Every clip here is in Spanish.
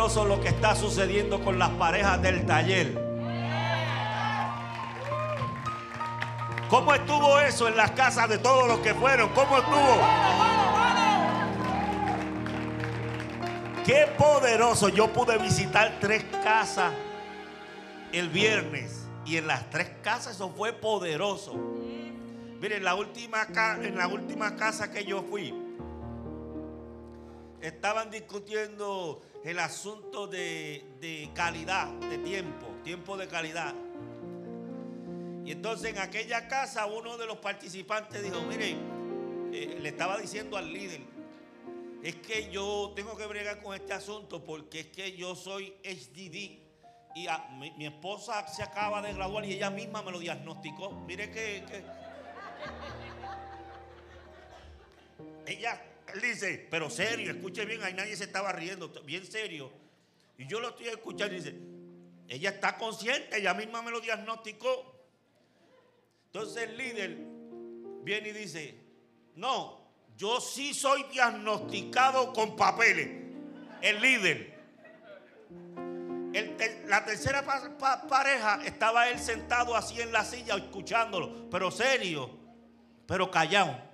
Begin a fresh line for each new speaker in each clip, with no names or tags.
lo que está sucediendo con las parejas del taller. ¿Cómo estuvo eso en las casas de todos los que fueron? ¿Cómo estuvo? Qué poderoso. Yo pude visitar tres casas el viernes. Y en las tres casas eso fue poderoso. Miren, la última, en la última casa que yo fui, estaban discutiendo el asunto de, calidad, de tiempo, tiempo de calidad. Y entonces en aquella casa uno de los participantes dijo, mire, eh, le estaba diciendo al líder, es que yo tengo que bregar con este asunto porque es que yo soy HDD. Y mi, esposa se acaba de graduar y ella misma me lo diagnosticó. Mire que ella él dice, pero serio, escuche bien, ahí nadie se estaba riendo, bien serio. Y yo lo estoy escuchando y dice, ella está consciente, ella misma me lo diagnosticó. Entonces el líder viene y dice, no, yo sí soy diagnosticado con papeles. El líder. la tercera pareja estaba él sentado así en la silla escuchándolo, pero serio, pero callado.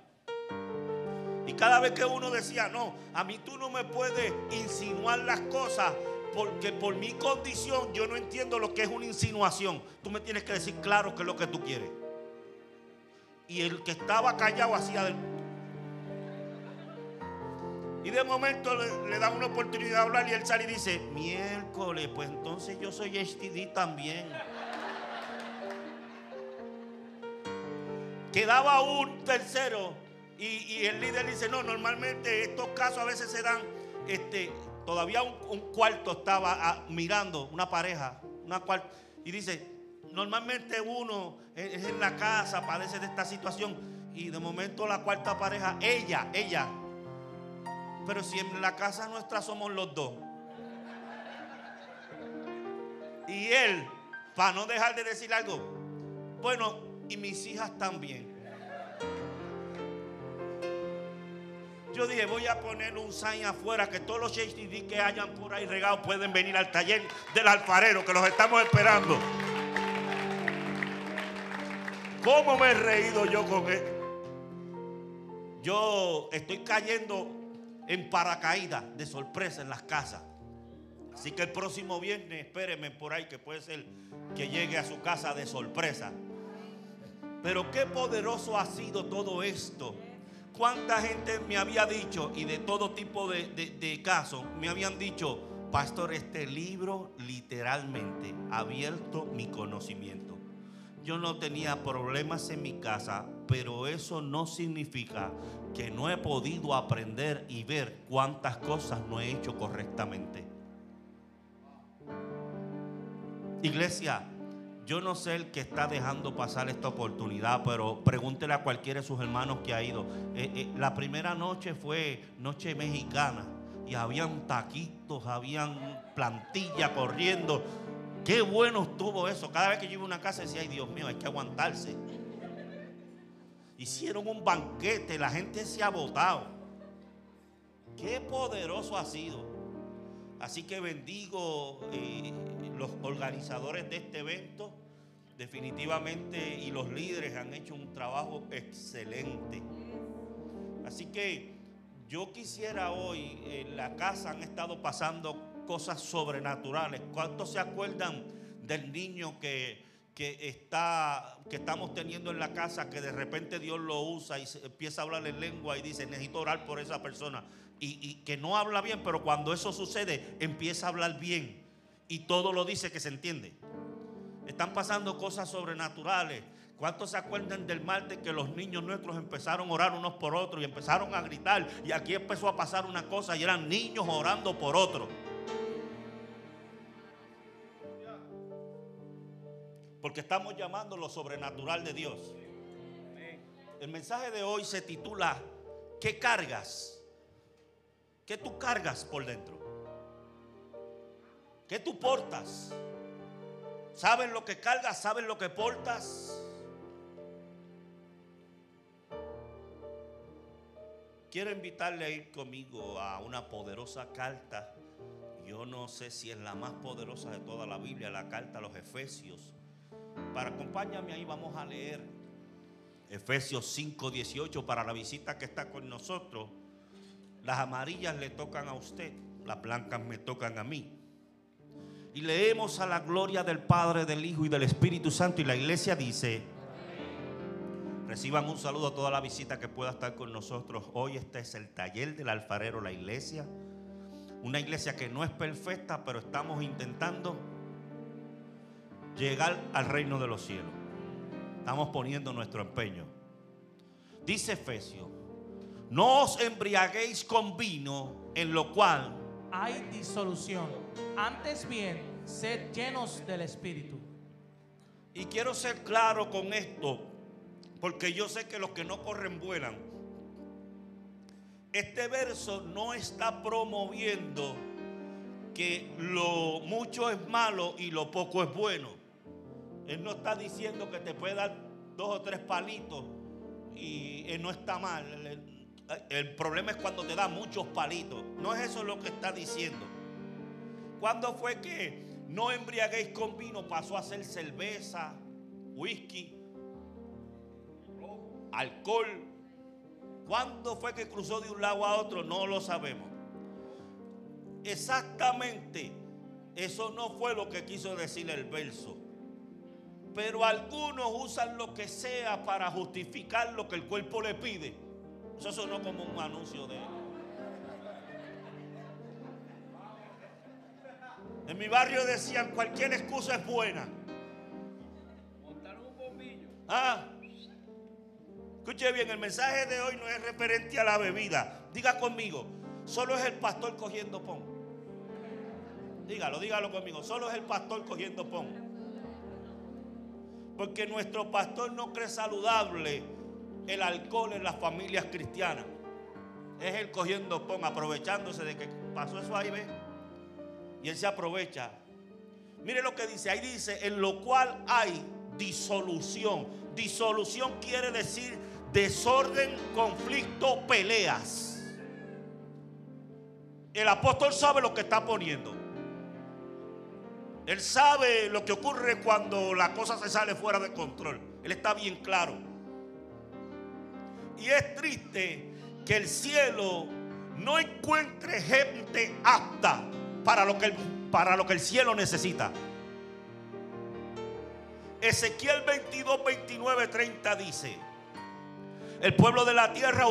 Y cada vez que uno decía, no, a mí tú no me puedes insinuar las cosas porque por mi condición yo no entiendo lo que es una insinuación. Tú me tienes que decir claro qué es lo que tú quieres. Y el que estaba callado hacía del... Y de momento le, da una oportunidad de hablar y él sale y dice, miércoles, pues entonces yo soy HTD también. Quedaba un tercero y, el líder dice, no, normalmente estos casos a veces se dan, este, todavía un, cuarto estaba ah, mirando, una pareja, una cuarto, y dice, normalmente uno es, en la casa, padece de esta situación, y de momento la cuarta pareja, ella, ella, pero si en la casa nuestra somos los dos. Y él, para no dejar de decir algo, bueno, y mis hijas también. Yo dije, voy a poner un sign afuera que todos los HDD que hayan por ahí regados pueden venir al taller del alfarero, que los estamos esperando. ¿Cómo me he reído yo con él? Yo estoy cayendo en paracaídas de sorpresa en las casas. Así que el próximo viernes, espérenme por ahí, que puede ser que llegue a su casa de sorpresa. Pero qué poderoso ha sido todo esto cuánta gente me había dicho, y de todo tipo de, casos, me habían dicho, pastor, este libro literalmente ha abierto mi conocimiento. Yo no tenía problemas en mi casa, pero eso no significa que no he podido aprender y ver cuántas cosas no he hecho correctamente. Iglesia, yo no sé el que está dejando pasar esta oportunidad, pero pregúntele a cualquiera de sus hermanos que ha ido. Eh, eh, la primera noche fue noche mexicana y habían taquitos, habían plantilla corriendo. Qué bueno estuvo eso. Cada vez que yo iba a una casa decía, ay Dios mío, hay que aguantarse. Hicieron un banquete, la gente se ha votado. Qué poderoso ha sido. Así que bendigo eh, los organizadores de este evento, definitivamente, y los líderes han hecho un trabajo excelente. Así que yo quisiera hoy, en la casa han estado pasando cosas sobrenaturales. ¿Cuántos se acuerdan del niño que, está, que estamos teniendo en la casa, que de repente Dios lo usa y empieza a hablar en lengua y dice, necesito orar por esa persona? y, que no habla bien, pero cuando eso sucede empieza a hablar bien y todo lo dice que se entiende. Están pasando cosas sobrenaturales. ¿Cuántos se acuerdan del martes que los niños nuestros empezaron a orar unos por otros y empezaron a gritar? Y aquí empezó a pasar una cosa y eran niños orando por otros. Porque estamos llamando lo sobrenatural de Dios. El mensaje de hoy se titula ¿Qué cargas? ¿Qué tú cargas por dentro? ¿Qué tú portas? ¿Saben lo que cargas? ¿Saben lo que portas? Quiero invitarle a ir conmigo a una poderosa carta. Yo no sé si es la más poderosa de toda la Biblia, la carta a los Efesios. Para acompáñame ahí, vamos a leer Efesios 5, 18 para la visita que está con nosotros. Las amarillas le tocan a usted, las blancas me tocan a mí. Y leemos a la gloria del Padre, del Hijo y del Espíritu Santo. Y la iglesia dice, reciban un saludo a toda la visita que pueda estar con nosotros. Hoy este es el taller del alfarero, la iglesia. Una iglesia que no es perfecta, pero estamos intentando llegar al reino de los cielos. Estamos poniendo nuestro empeño. Dice Efesios, no os embriaguéis con vino en lo cual
hay disolución. Antes bien, sed llenos del Espíritu.
Y quiero ser claro con esto, porque yo sé que los que no corren vuelan. Este verso no está promoviendo que lo mucho es malo y lo poco es bueno. Él no está diciendo que te puede dar dos o tres palitos y él no está mal. El, problema es cuando te da muchos palitos. No es eso lo que está diciendo. ¿Cuándo fue que no embriaguéis con vino? Pasó a ser cerveza, whisky, alcohol. ¿Cuándo fue que cruzó de un lado a otro? No lo sabemos. Exactamente, eso no fue lo que quiso decir el verso. Pero algunos usan lo que sea para justificar lo que el cuerpo le pide. Eso sonó como un anuncio de En mi barrio decían cualquier excusa es buena. Montar un bombillo. Ah. Escuche bien, el mensaje de hoy no es referente a la bebida. Diga conmigo, solo es el pastor cogiendo pon. Dígalo, dígalo conmigo, solo es el pastor cogiendo pon. Porque nuestro pastor no cree saludable el alcohol en las familias cristianas. Es él cogiendo pon, aprovechándose de que pasó eso ahí, ve. Y él se aprovecha. Mire lo que dice, ahí dice, en lo cual hay disolución. Disolución quiere decir desorden, conflicto, peleas. El apóstol sabe lo que está poniendo. Él sabe lo que ocurre cuando la cosa se sale fuera de control. Él está bien claro. Y es triste que el cielo no encuentre gente apta para lo que el, para lo que el cielo necesita. Ezequiel 22, 29, 30 dice, el pueblo de la tierra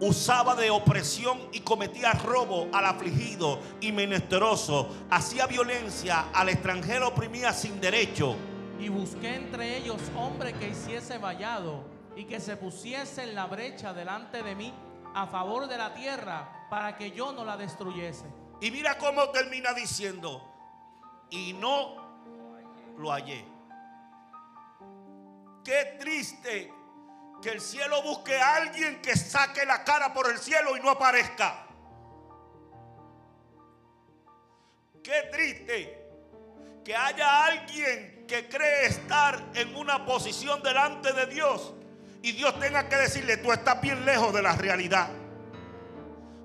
usaba de opresión y cometía robo al afligido y menesteroso, hacía violencia al extranjero oprimía sin derecho.
Y busqué entre ellos hombre que hiciese vallado y que se pusiese en la brecha delante de mí a favor de la tierra para que yo no la destruyese.
Y mira cómo termina diciendo, y no lo hallé. Qué triste que el cielo busque a alguien que saque la cara por el cielo y no aparezca. Qué triste que haya alguien que cree estar en una posición delante de Dios y Dios tenga que decirle, tú estás bien lejos de la realidad.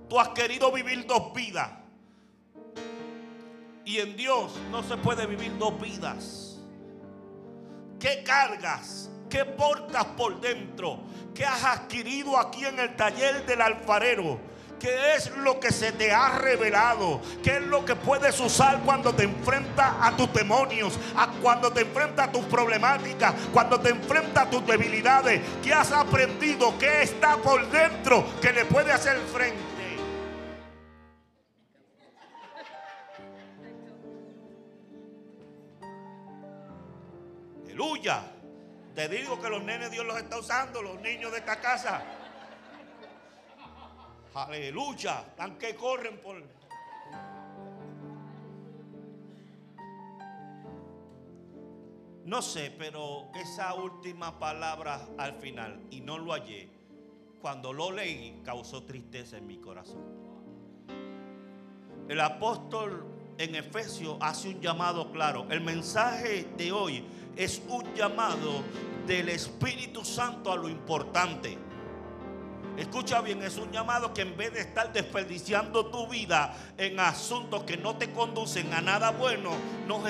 Tú has querido vivir dos vidas. Y en Dios no se puede vivir dos vidas. ¿Qué cargas? ¿Qué portas por dentro? ¿Qué has adquirido aquí en el taller del alfarero? ¿Qué es lo que se te ha revelado? ¿Qué es lo que puedes usar cuando te enfrentas a tus demonios? A cuando te enfrentas a tus problemáticas, cuando te enfrentas a tus debilidades. ¿Qué has aprendido? ¿Qué está por dentro que le puede hacer frente? Aleluya. Te digo que los nenes Dios los está usando, los niños de esta casa. Aleluya. Están que corren por... No sé, pero esa última palabra al final, y no lo hallé, cuando lo leí causó tristeza en mi corazón. El apóstol en Efesios hace un llamado claro. El mensaje de hoy es un llamado del Espíritu Santo a lo importante. Escucha bien, es un llamado que en vez de estar desperdiciando tu vida en asuntos que no te conducen a nada bueno, nos,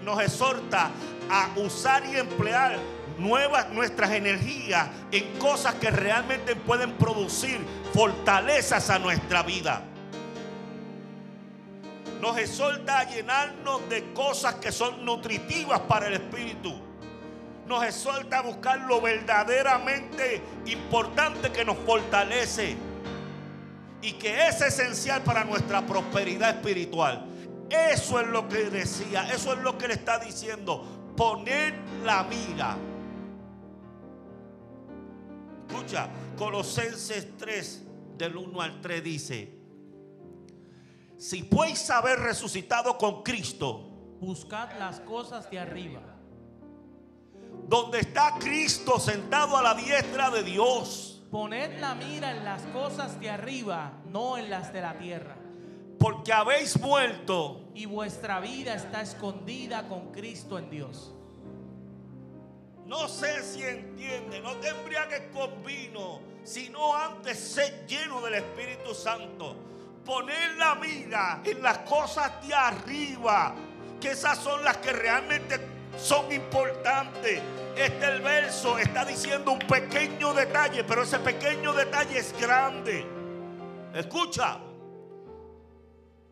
nos exhorta a usar y emplear nuevas nuestras energías en cosas que realmente pueden producir fortalezas a nuestra vida. Nos exhorta a llenarnos de cosas que son nutritivas para el espíritu nos exhorta a buscar lo verdaderamente importante que nos fortalece y que es esencial para nuestra prosperidad espiritual. Eso es lo que decía, eso es lo que le está diciendo. Poner la mira. Escucha, Colosenses 3, del 1 al 3 dice, si podéis haber resucitado con Cristo,
buscad las cosas de arriba
donde está Cristo sentado a la diestra de Dios.
Poned la mira en las cosas de arriba, no en las de la tierra.
Porque habéis muerto.
Y vuestra vida está escondida con Cristo en Dios.
No sé si entiende, no te embriagues con vino, sino antes ser lleno del Espíritu Santo. Poner la mira en las cosas de arriba, que esas son las que realmente son importantes. Este el verso está diciendo un pequeño detalle, pero ese pequeño detalle es grande. Escucha,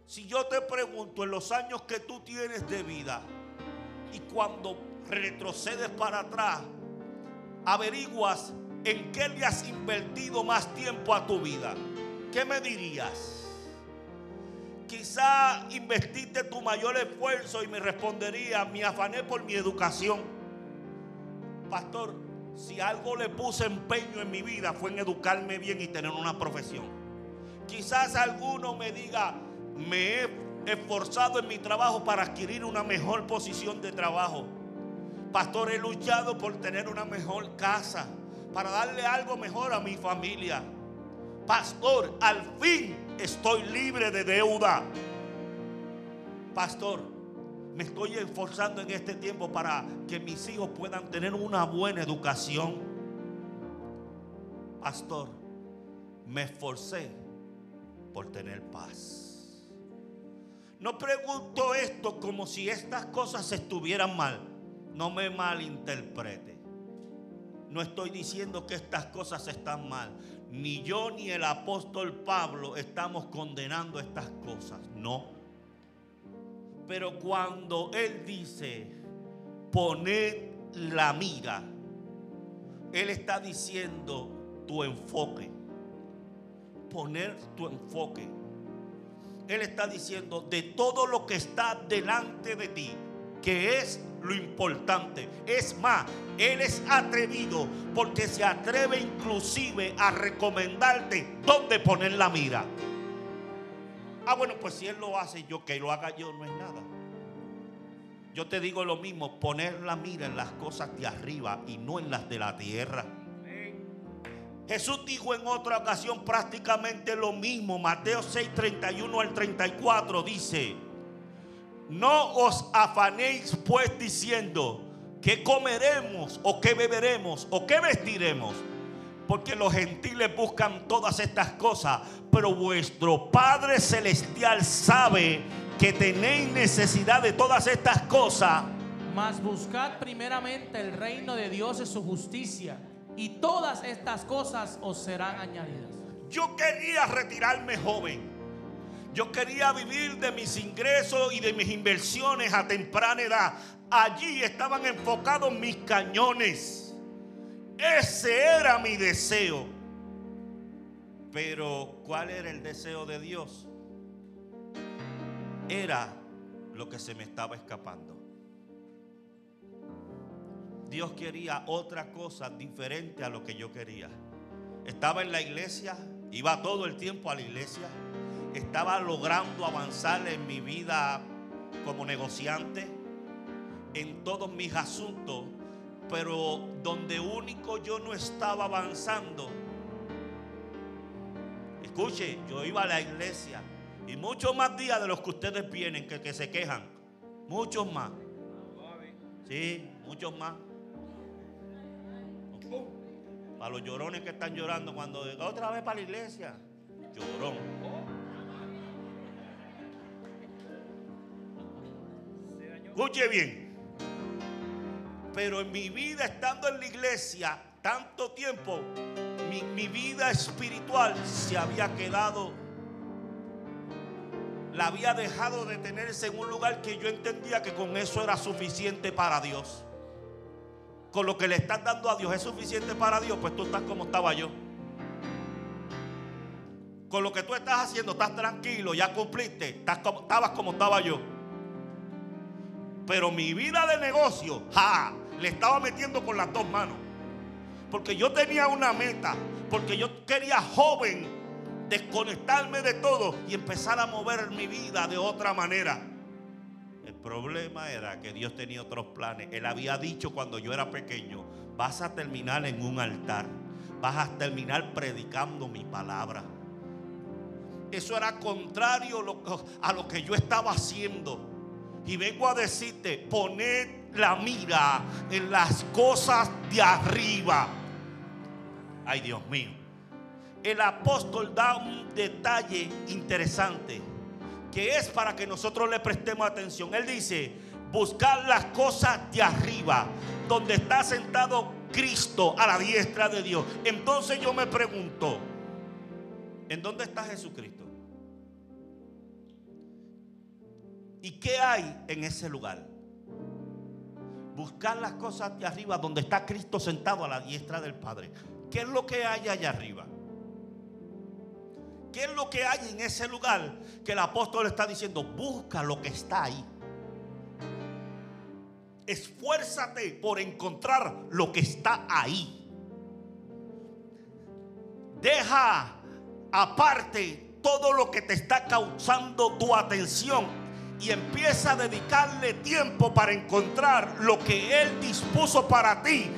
si yo te pregunto en los años que tú tienes de vida y cuando retrocedes para atrás, averiguas en qué le has invertido más tiempo a tu vida, ¿qué me dirías? Quizá invertiste tu mayor esfuerzo y me respondería, me afané por mi educación. Pastor, si algo le puse empeño en mi vida fue en educarme bien y tener una profesión. Quizás alguno me diga, me he esforzado en mi trabajo para adquirir una mejor posición de trabajo. Pastor, he luchado por tener una mejor casa, para darle algo mejor a mi familia. Pastor, al fin estoy libre de deuda. Pastor, me estoy esforzando en este tiempo para que mis hijos puedan tener una buena educación. Pastor, me esforcé por tener paz. No pregunto esto como si estas cosas estuvieran mal. No me malinterprete. No estoy diciendo que estas cosas están mal ni yo ni el apóstol Pablo estamos condenando estas cosas, no. Pero cuando él dice, poned la mira, él está diciendo tu enfoque, poner tu enfoque. Él está diciendo de todo lo que está delante de ti, que es lo importante. Es más, Él es atrevido porque se atreve inclusive a recomendarte dónde poner la mira. Ah, bueno, pues si Él lo hace, yo que lo haga yo no es nada. Yo te digo lo mismo, poner la mira en las cosas de arriba y no en las de la tierra. Jesús dijo en otra ocasión prácticamente lo mismo. Mateo 6, 31 al 34 dice, no os afanéis pues diciendo que comeremos o que beberemos o que vestiremos. Porque los gentiles buscan todas estas cosas. Pero vuestro Padre Celestial sabe que tenéis necesidad de todas estas cosas.
Mas buscad primeramente el reino de Dios y su justicia. Y todas estas cosas os serán añadidas.
Yo quería retirarme joven. Yo quería vivir de mis ingresos y de mis inversiones a temprana edad. Allí estaban enfocados mis cañones. Ese era mi deseo. Pero ¿cuál era el deseo de Dios? Era lo que se me estaba escapando. Dios quería otra cosa diferente a lo que yo quería. Estaba en la iglesia, iba todo el tiempo a la iglesia, estaba logrando avanzar en mi vida como negociante, en todos mis asuntos, pero donde único yo no estaba avanzando. Escuche, yo iba a la iglesia y muchos más días de los que ustedes vienen que, que se quejan, muchos más. Sí, muchos más. A los llorones que están llorando cuando otra vez para la iglesia. Llorón. Escuche bien. Pero en mi vida, estando en la iglesia tanto tiempo, mi, vida espiritual se había quedado, la había dejado de tenerse en un lugar que yo entendía que con eso era suficiente para Dios. Con lo que le estás dando a Dios es suficiente para Dios, pues tú estás como estaba yo. Con lo que tú estás haciendo, estás tranquilo, ya cumpliste, estás como, estabas como estaba yo. Pero mi vida de negocio, ja, le estaba metiendo con las dos manos. Porque yo tenía una meta, porque yo quería joven desconectarme de todo y empezar a mover mi vida de otra manera. El problema era que Dios tenía otros planes. Él había dicho cuando yo era pequeño, vas a terminar en un altar, vas a terminar predicando mi palabra. Eso era contrario a lo que yo estaba haciendo. Y vengo a decirte, poned la mira en las cosas de arriba. Ay, Dios mío. El apóstol da un detalle interesante que es para que nosotros le prestemos atención. Él dice, buscar las cosas de arriba, donde está sentado Cristo a la diestra de Dios. Entonces yo me pregunto, ¿en dónde está Jesucristo? ¿Y qué hay en ese lugar? Buscar las cosas de arriba donde está Cristo sentado a la diestra del Padre. ¿Qué es lo que hay allá arriba? ¿Qué es lo que hay en ese lugar que el apóstol está diciendo? Busca lo que está ahí. Esfuérzate por encontrar lo que está ahí. Deja aparte todo lo que te está causando tu atención y empieza a dedicarle tiempo para encontrar lo que Él dispuso para ti,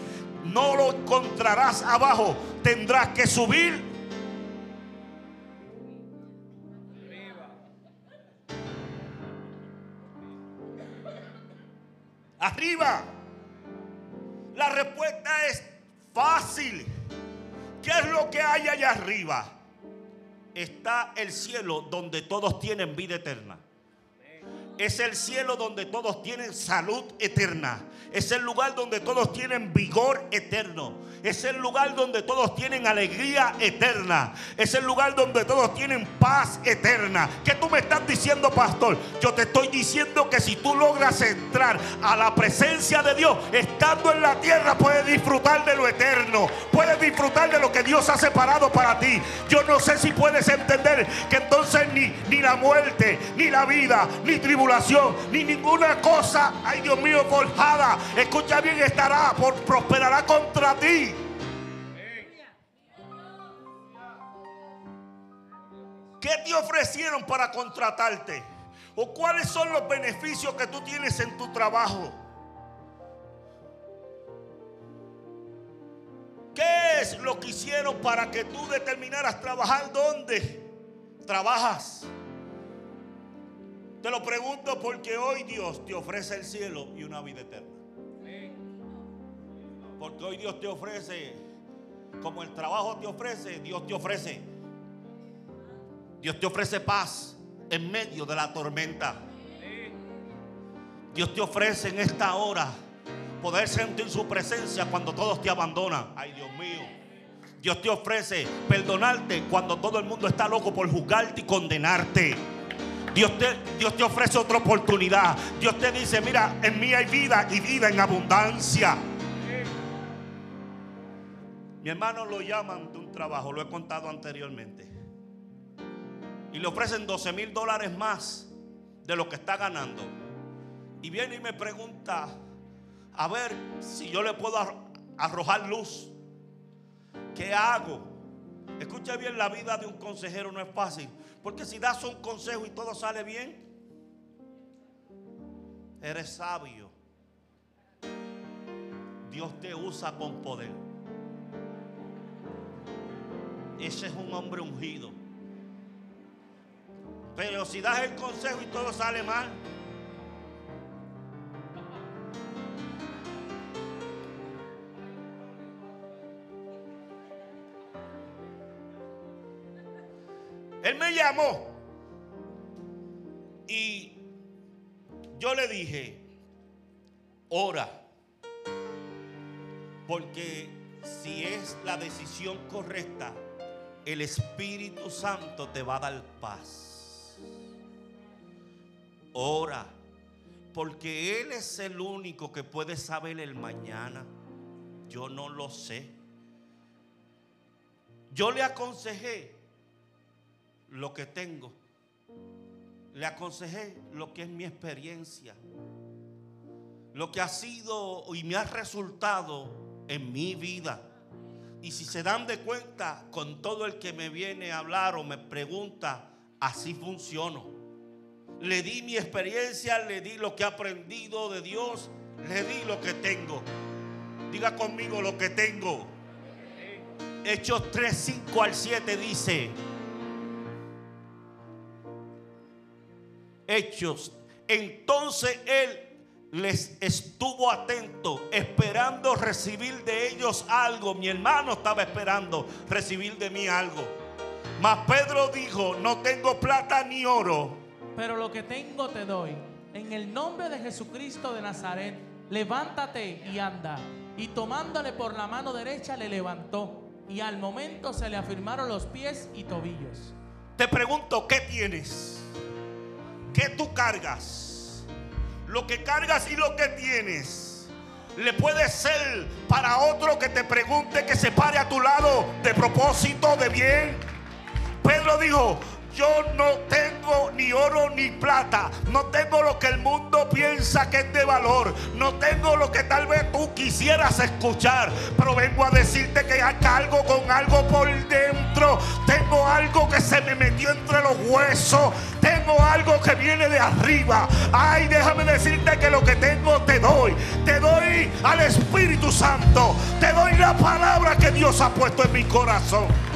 no lo encontrarás abajo. Tendrás que subir. Arriba. La respuesta es fácil. ¿Qué es lo que hay allá arriba? Está el cielo donde todos tienen vida eterna. Es el cielo donde todos tienen salud eterna. Es el lugar donde todos tienen vigor eterno. Es el lugar donde todos tienen alegría eterna. Es el lugar donde todos tienen paz eterna. ¿Qué tú me estás diciendo, pastor? Yo te estoy diciendo que si tú logras entrar a la presencia de Dios, estando en la tierra, puedes disfrutar de lo eterno. Puedes disfrutar de lo que Dios ha separado para ti. Yo no sé si puedes entender que entonces ni, ni la muerte, ni la vida, ni tribulación, ni ninguna cosa, ay Dios mío, forjada escucha bien, estará, por, prosperará contra ti. ¿Qué te ofrecieron para contratarte? ¿O cuáles son los beneficios que tú tienes en tu trabajo? ¿Qué es lo que hicieron para que tú determinaras trabajar dónde trabajas? Te lo pregunto porque hoy Dios te ofrece el cielo y una vida eterna. Porque hoy Dios te ofrece, como el trabajo te ofrece, Dios te ofrece. Dios te ofrece paz en medio de la tormenta. Dios te ofrece en esta hora poder sentir su presencia cuando todos te abandonan. Ay, Dios mío. Dios te ofrece perdonarte cuando todo el mundo está loco por juzgarte y condenarte. Dios te, Dios te ofrece otra oportunidad. Dios te dice, mira, en mí hay vida y vida en abundancia. Mi hermano lo llaman de un trabajo, lo he contado anteriormente. Y le ofrecen 12 mil dólares más de lo que está ganando. Y viene y me pregunta, a ver si yo le puedo arrojar luz. ¿Qué hago? Escucha bien, la vida de un consejero no es fácil. Porque si das un consejo y todo sale bien, eres sabio. Dios te usa con poder. Ese es un hombre ungido. Pero si das el consejo y todo sale mal, Él me llamó y yo le dije, ora, porque si es la decisión correcta, el Espíritu Santo te va a dar paz. Ora, porque Él es el único que puede saber el mañana. Yo no lo sé. Yo le aconsejé lo que tengo. Le aconsejé lo que es mi experiencia. Lo que ha sido y me ha resultado en mi vida. Y si se dan de cuenta con todo el que me viene a hablar o me pregunta, así funciono. Le di mi experiencia, le di lo que he aprendido de Dios, le di lo que tengo. Diga conmigo lo que tengo. Hechos 3, 5 al 7 dice, Hechos. Entonces él les estuvo atento, esperando recibir de ellos algo. Mi hermano estaba esperando recibir de mí algo. Mas Pedro dijo, no tengo plata ni oro.
Pero lo que tengo te doy. En el nombre de Jesucristo de Nazaret, levántate y anda. Y tomándole por la mano derecha le levantó. Y al momento se le afirmaron los pies y tobillos.
Te pregunto, ¿qué tienes? ¿Qué tú cargas? Lo que cargas y lo que tienes. Le puede ser para otro que te pregunte que se pare a tu lado de propósito, de bien. Pedro dijo, yo no tengo ni oro ni plata. No tengo lo que el mundo piensa que es de valor. No tengo lo que tal vez tú quisieras escuchar. Pero vengo a decirte que algo con algo por dentro. Tengo algo que se me metió entre los huesos. Tengo algo que viene de arriba. Ay, déjame decirte que lo que tengo te doy. Te doy al Espíritu Santo. Te doy la palabra que Dios ha puesto en mi corazón.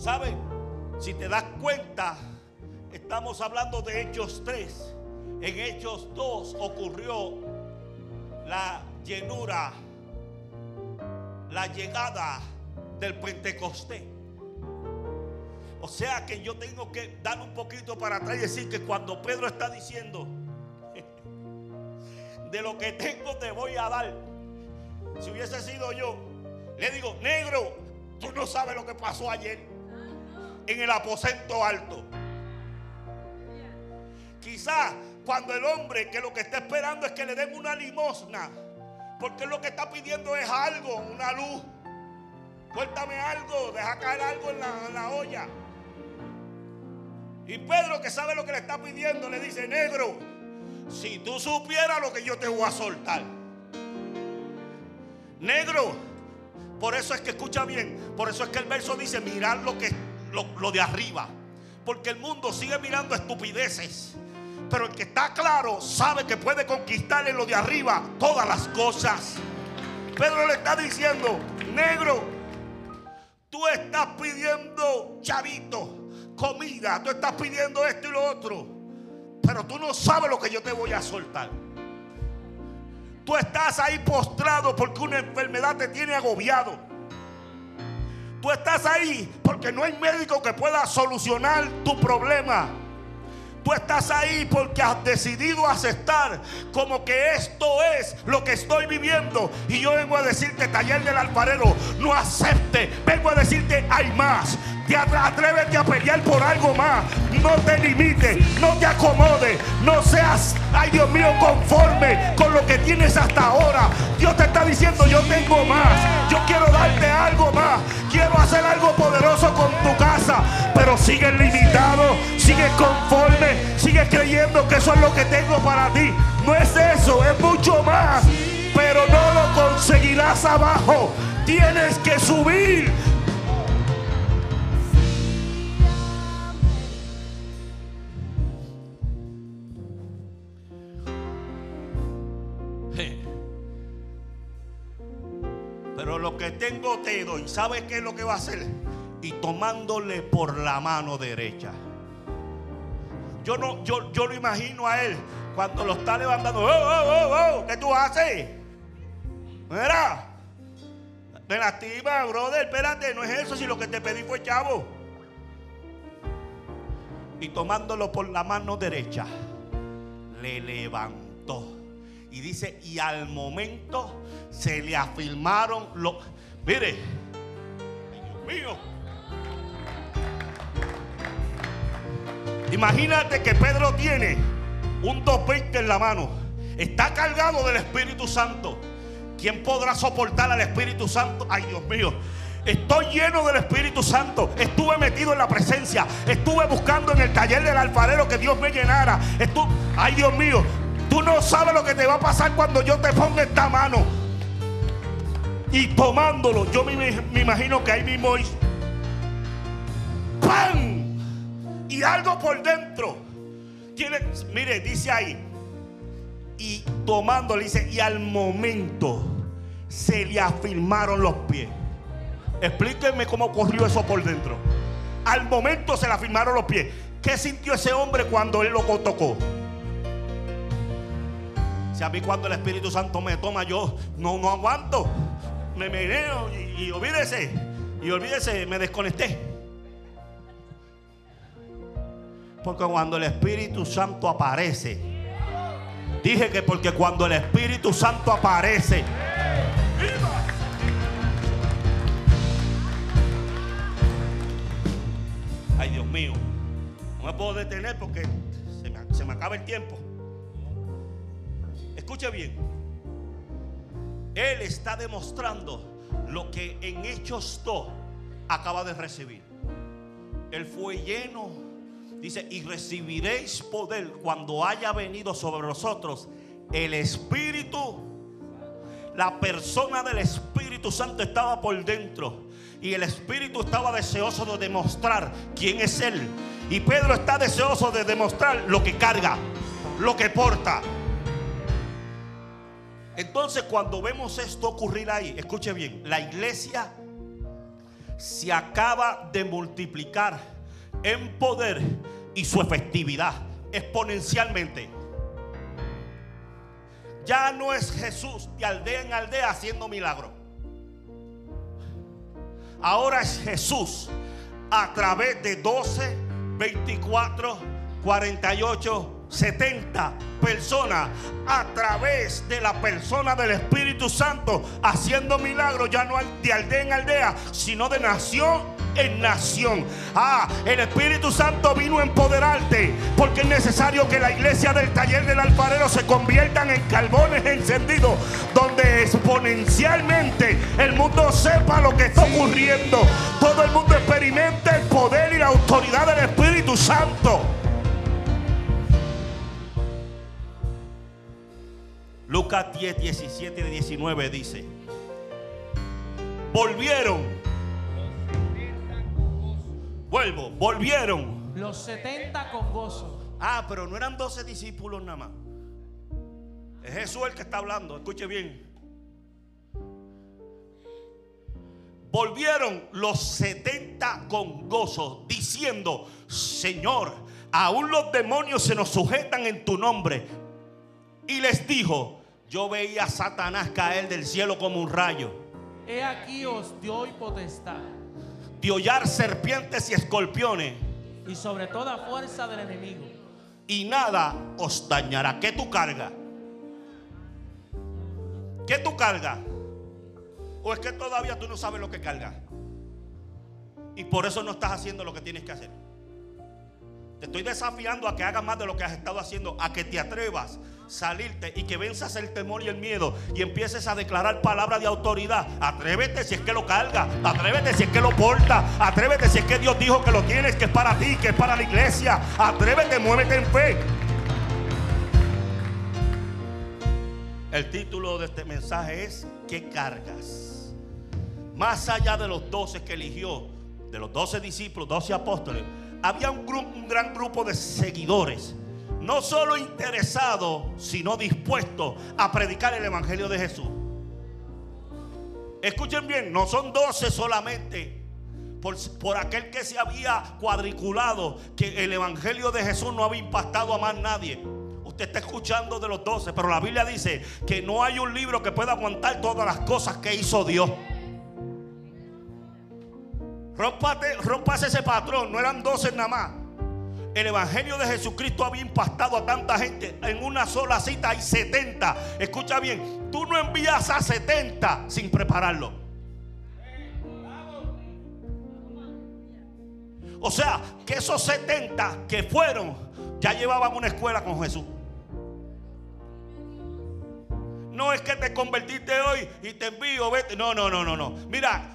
¿Saben? Si te das cuenta, estamos hablando de Hechos 3. En Hechos 2 ocurrió la llenura, la llegada del Pentecostés. O sea que yo tengo que dar un poquito para atrás y decir que cuando Pedro está diciendo, de lo que tengo te voy a dar. Si hubiese sido yo, le digo, negro, tú no sabes lo que pasó ayer en el aposento alto. Quizás cuando el hombre que lo que está esperando es que le den una limosna, porque lo que está pidiendo es algo, una luz. Cuéntame algo, deja caer algo en la, en la olla. Y Pedro, que sabe lo que le está pidiendo, le dice, negro, si tú supieras lo que yo te voy a soltar. Negro, por eso es que escucha bien, por eso es que el verso dice, mirar lo que lo, de arriba. Porque el mundo sigue mirando estupideces. Pero el que está claro sabe que puede conquistar en lo de arriba todas las cosas. Pedro le está diciendo, negro, tú estás pidiendo chavito, comida, tú estás pidiendo esto y lo otro. Pero tú no sabes lo que yo te voy a soltar. Tú estás ahí postrado porque una enfermedad te tiene agobiado. Tú estás ahí porque no hay médico que pueda solucionar tu problema. Tú estás ahí porque has decidido aceptar como que esto es lo que estoy viviendo. Y yo vengo a decirte, taller del alfarero, no acepte. Vengo a decirte, hay más. Te atrévete a pelear por algo más. No te limites, no te acomodes, no seas, ay Dios mío, conforme con lo que tienes hasta ahora. Dios te está diciendo, yo tengo más. Yo quiero darte algo más. Quiero hacer algo poderoso con tu casa. Pero sigues limitado, sigues conforme, sigues creyendo que eso es lo que tengo para ti. No es eso, es mucho más. Pero no lo conseguirás abajo. Tienes que subir. Tengo te doy. ¿Sabes qué es lo que va a hacer? Y tomándole por la mano derecha. Yo no, yo, yo lo imagino a él cuando lo está levantando. ¡Oh, oh, oh, oh! ¿Qué tú haces? Mira. Me lastima, brother. Espérate, no es eso. Si lo que te pedí fue chavo. Y tomándolo por la mano derecha, le levantó. Y dice, y al momento se le afirmaron los... Mire, Dios mío. Imagínate que Pedro tiene un 220 en la mano. Está cargado del Espíritu Santo. ¿Quién podrá soportar al Espíritu Santo? Ay, Dios mío. Estoy lleno del Espíritu Santo. Estuve metido en la presencia. Estuve buscando en el taller del alfarero que Dios me llenara. Estuve, ay, Dios mío. Tú no sabes lo que te va a pasar cuando yo te ponga esta mano. Y tomándolo, yo me, me imagino que ahí mismo es ¡Pam! Y algo por dentro. Mire, dice ahí. Y tomándolo, dice, y al momento se le afirmaron los pies. Explíquenme cómo ocurrió eso por dentro. Al momento se le afirmaron los pies. ¿Qué sintió ese hombre cuando él lo tocó? Si a mí cuando el Espíritu Santo me toma, yo no, no aguanto. Me meneo y, y olvídese. Y olvídese, me desconecté. Porque cuando el Espíritu Santo aparece, dije que porque cuando el Espíritu Santo aparece, ay Dios mío, no me puedo detener porque se me, se me acaba el tiempo. Escuche bien, Él está demostrando lo que en Hechos 2 acaba de recibir. Él fue lleno Dice, y recibiréis poder cuando haya venido sobre nosotros el Espíritu. La persona del Espíritu Santo estaba por dentro. Y el Espíritu estaba deseoso de demostrar quién es Él. Y Pedro está deseoso de demostrar lo que carga, lo que porta. Entonces cuando vemos esto ocurrir ahí, escuche bien, la iglesia se acaba de multiplicar en poder y su efectividad exponencialmente. Ya no es Jesús de aldea en aldea haciendo milagros. Ahora es Jesús a través de 12, 24, 48, 70 personas a través de la persona del Espíritu Santo haciendo milagros ya no de aldea en aldea, sino de nación en nación. Ah, el Espíritu Santo vino a empoderarte porque es necesario que la iglesia del taller del alfarero se conviertan en carbones encendidos donde exponencialmente el mundo sepa lo que está ocurriendo. Todo el mundo experimenta el poder y la autoridad del Espíritu Santo. Lucas 10, 17 y 19 dice, volvieron Vuelvo, volvieron.
Los 70 con gozo.
Ah, pero no eran 12 discípulos nada más. Es Jesús el que está hablando, escuche bien. Volvieron los 70 con gozo, diciendo, Señor, aún los demonios se nos sujetan en tu nombre. Y les dijo, yo veía a Satanás caer del cielo como un rayo.
He aquí os doy potestad
de hollar serpientes y escorpiones.
Y sobre toda fuerza del enemigo.
Y nada os dañará. ¿Qué tú cargas? ¿Qué tú cargas? ¿O es que todavía tú no sabes lo que cargas? Y por eso no estás haciendo lo que tienes que hacer. Te estoy desafiando a que hagas más de lo que has estado haciendo, a que te atrevas salirte y que venzas el temor y el miedo y empieces a declarar palabras de autoridad. Atrévete si es que lo carga, atrévete si es que lo porta, atrévete si es que Dios dijo que lo tienes, que es para ti, que es para la iglesia. Atrévete, muévete en fe. El título de este mensaje es ¿Qué cargas? Más allá de los doce que eligió, de los doce discípulos, doce apóstoles, había un, un gran grupo de seguidores no solo interesados, sino dispuestos a predicar el Evangelio de Jesús. Escuchen bien, no son doce solamente por, por, aquel que se había cuadriculado que el Evangelio de Jesús no había impactado a más nadie. Usted está escuchando de los doce, pero la Biblia dice que no hay un libro que pueda aguantar todas las cosas que hizo Dios. Rompase ese patrón, no eran doce nada más. El Evangelio de Jesucristo había impactado a tanta gente. En una sola cita hay 70. Escucha bien, tú no envías a 70 sin prepararlo. O sea, que esos 70 que fueron ya llevaban una escuela con Jesús. No es que te convertiste hoy y te envío, vete. No, no, no, no, no. Mira,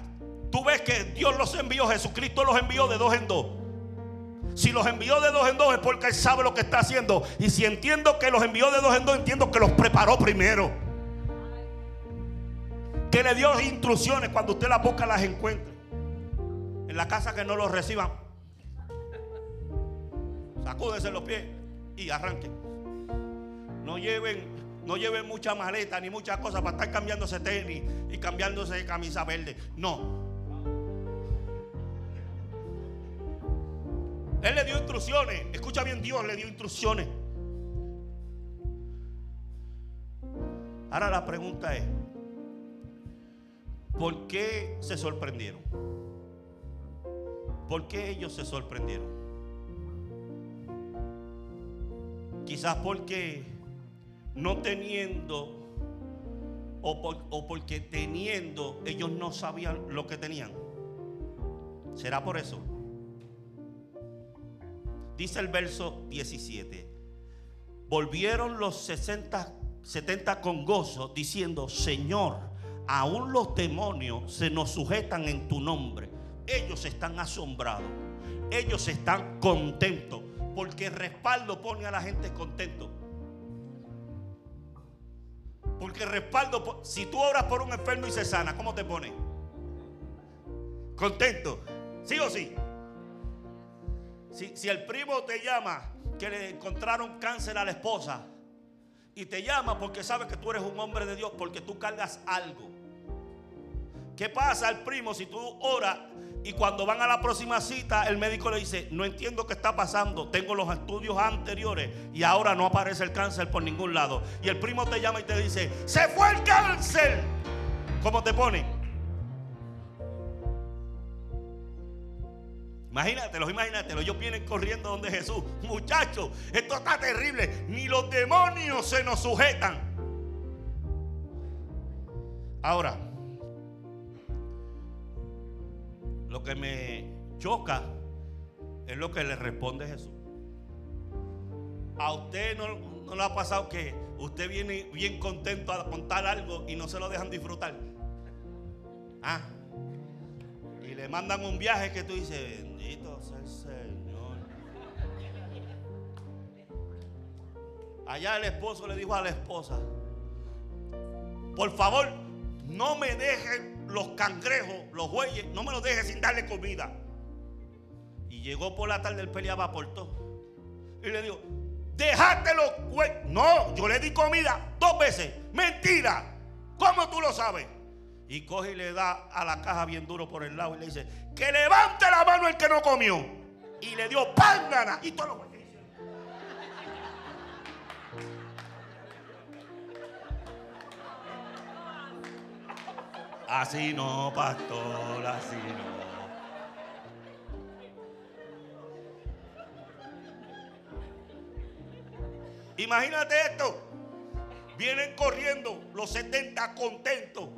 tú ves que Dios los envió, Jesucristo los envió de dos en dos. Si los envió de dos en dos es porque Él sabe lo que está haciendo. Y si entiendo que los envió de dos en dos, entiendo que los preparó primero. Que le dio instrucciones cuando usted las busca, las encuentra. En la casa que no los reciban, sacúdense los pies y arranquen. No lleven, no lleven mucha maleta ni muchas cosas para estar cambiándose tenis y cambiándose de camisa verde. No. Él le dio instrucciones. Escucha bien, Dios le dio instrucciones. Ahora la pregunta es, ¿por qué se sorprendieron? ¿Por qué ellos se sorprendieron? Quizás porque no teniendo o, porque teniendo ellos no sabían lo que tenían. ¿Será por eso? Dice el verso 17. Volvieron los 60, 70 con gozo diciendo, Señor, aún los demonios se nos sujetan en tu nombre. Ellos están asombrados. Ellos están contentos. Porque el respaldo pone a la gente contento. Porque el respaldo, si tú obras por un enfermo y se sana, ¿cómo te pone? Contento. ¿Sí o sí? Si, el primo te llama que le encontraron cáncer a la esposa y te llama porque sabe que tú eres un hombre de Dios, porque tú cargas algo. ¿Qué pasa al primo si tú oras y cuando van a la próxima cita el médico le dice, no entiendo qué está pasando, tengo los estudios anteriores y ahora no aparece el cáncer por ningún lado? Y el primo te llama y te dice, se fue el cáncer. ¿Cómo te pone? Imagínatelo, imagínatelo. Ellos vienen corriendo donde Jesús. Muchachos, esto está terrible. Ni los demonios se nos sujetan. Ahora, lo que me choca es lo que le responde Jesús. A usted no, no le ha pasado que usted viene bien contento a contar algo y no se lo dejan disfrutar. Ah, y le mandan un viaje que tú dices, Allá el esposo le dijo a la esposa, por favor, no me dejen los cangrejos, los bueyes, no me los dejes sin darle comida. Y llegó por la tarde, él peleaba por todo. Y le dijo, dejaste los No, yo le di comida dos veces. Mentira. ¿Cómo tú lo sabes? Y coge y le da a la caja bien duro por el lado y le dice, que levante la mano el que no comió. Y le dio pángana y todo lo Así no, pastor, así no. Imagínate esto. Vienen corriendo los 70 contentos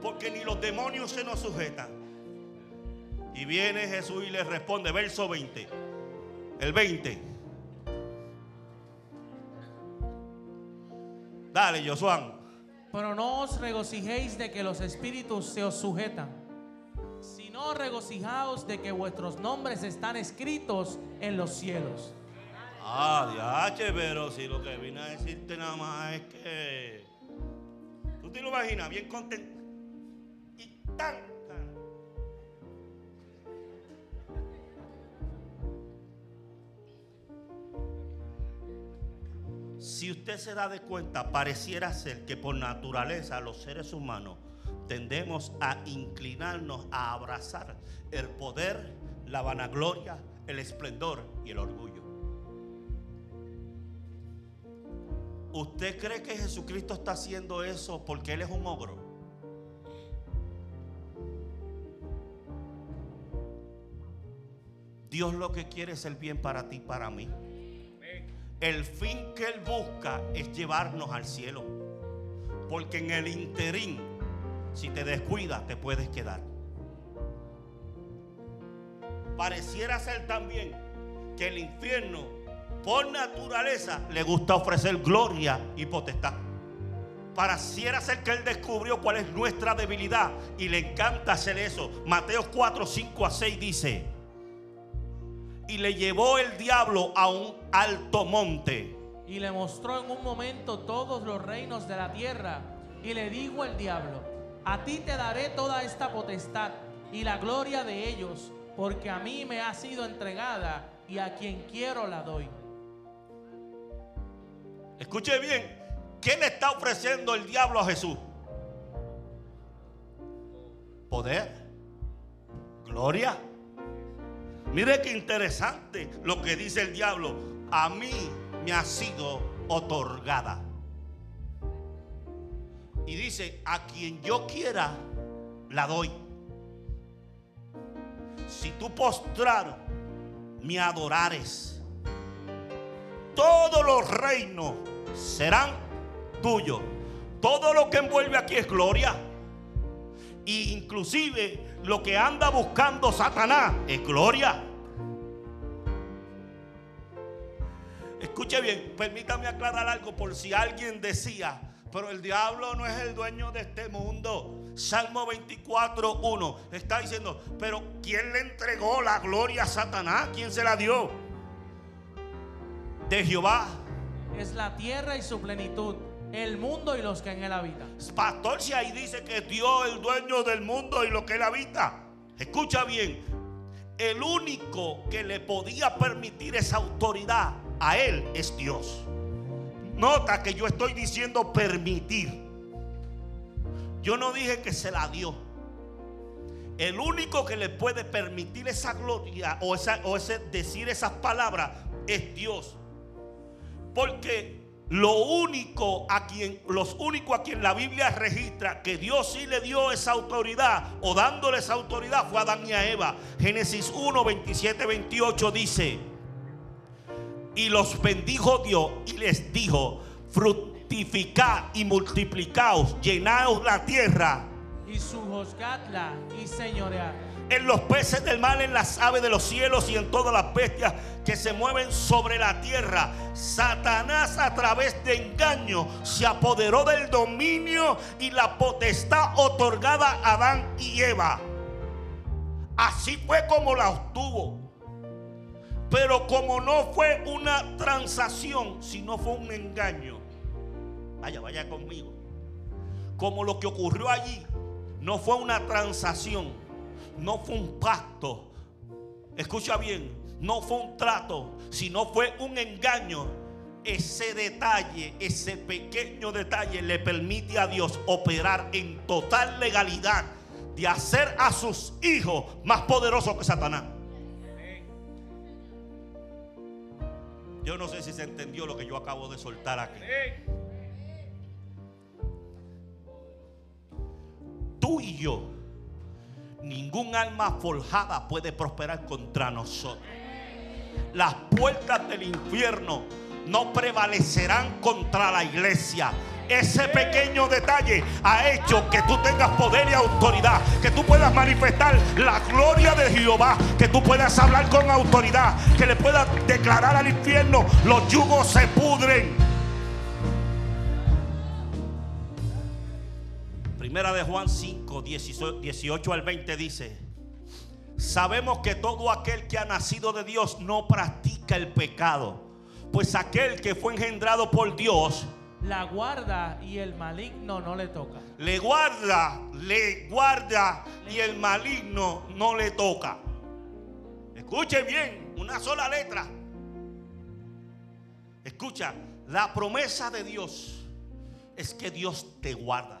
porque ni los demonios se nos sujetan. Y viene Jesús y le responde, verso 20. El 20. Dale, Josuán.
Pero no os regocijéis de que los espíritus se os sujetan, sino regocijaos de que vuestros nombres están escritos en los cielos.
Ah, diache, pero si lo que vine a decirte nada más es que. ¿Tú te lo imaginas? Bien contento. Si usted se da de cuenta, pareciera ser que por naturaleza los seres humanos tendemos a inclinarnos a abrazar el poder, la vanagloria, el esplendor y el orgullo. ¿Usted cree que Jesucristo está haciendo eso porque Él es un ogro? Dios lo que quiere es el bien para ti, para mí. El fin que Él busca es llevarnos al cielo. Porque en el interín, si te descuidas, te puedes quedar. Pareciera ser también que el infierno, por naturaleza, le gusta ofrecer gloria y potestad. Pareciera ser que Él descubrió cuál es nuestra debilidad y le encanta hacer eso. Mateo 4, 5 a 6 dice, y le llevó el diablo a un alto monte.
Y le mostró en un momento todos los reinos de la tierra. Y le dijo el diablo, a ti te daré toda esta potestad y la gloria de ellos, porque a mí me ha sido entregada y a quien quiero la doy.
Escuche bien, ¿qué le está ofreciendo el diablo a Jesús? Poder, gloria. Mire qué interesante lo que dice el diablo. A mí me ha sido otorgada. Y dice, a quien yo quiera, la doy. Si tú postrar, me adorares, todos los reinos serán tuyos. Todo lo que envuelve aquí es gloria. Y inclusive lo que anda buscando Satanás es gloria. Escuche bien, permítame aclarar algo por si alguien decía, pero el diablo no es el dueño de este mundo. Salmo 24, 1 está diciendo, pero ¿quién le entregó la gloria a Satanás? ¿Quién se la dio? De Jehová.
Es la tierra y su plenitud, el mundo y los que en él habitan.
Pastor, si ahí dice que Dios es el dueño del mundo y lo que él habita. Escucha bien, el único que le podía permitir esa autoridad a él es Dios. Nota que yo estoy diciendo permitir. Yo no dije que se la dio. El único que le puede permitir esa gloria o, esa, o ese decir esas palabras es Dios. Porque lo único a quien, los únicos a quien la Biblia registra que Dios sí le dio esa autoridad o dándole esa autoridad fue a Adán y a Eva. Génesis 1, 27, 28 dice, y los bendijo Dios y les dijo, fructificad y multiplicaos, llenaos la tierra
Y sujuzgadla y señoread.
En los peces del mar, en las aves de los cielos y en todas las bestias que se mueven sobre la tierra. Satanás a través de engaño se apoderó del dominio y la potestad otorgada a Adán y Eva. Así fue como la obtuvo. Pero como no fue una transacción, sino fue un engaño. Vaya, vaya conmigo. Como lo que ocurrió allí no fue una transacción, no fue un pacto. Escucha bien, no fue un trato, sino fue un engaño. Ese detalle, ese pequeño detalle le permite a Dios operar en total legalidad de hacer a sus hijos más poderosos que Satanás. Yo no sé si se entendió lo que yo acabo de soltar aquí. Tú y yo, ningún alma forjada puede prosperar contra nosotros. Las puertas del infierno no prevalecerán contra la iglesia. Ese pequeño detalle ha hecho que tú tengas poder y autoridad, que tú puedas manifestar la gloria de Jehová, que tú puedas hablar con autoridad, que le puedas declarar al infierno, los yugos se pudren. Primera de Juan 5, 18 al 20 dice, sabemos que todo aquel que ha nacido de Dios no practica el pecado, pues aquel que fue engendrado por Dios,
la guarda y el maligno no le toca.
Le guarda, le guarda y el maligno no le toca. Escuche bien, una sola letra. Escucha, la promesa de Dios es que Dios te guarda.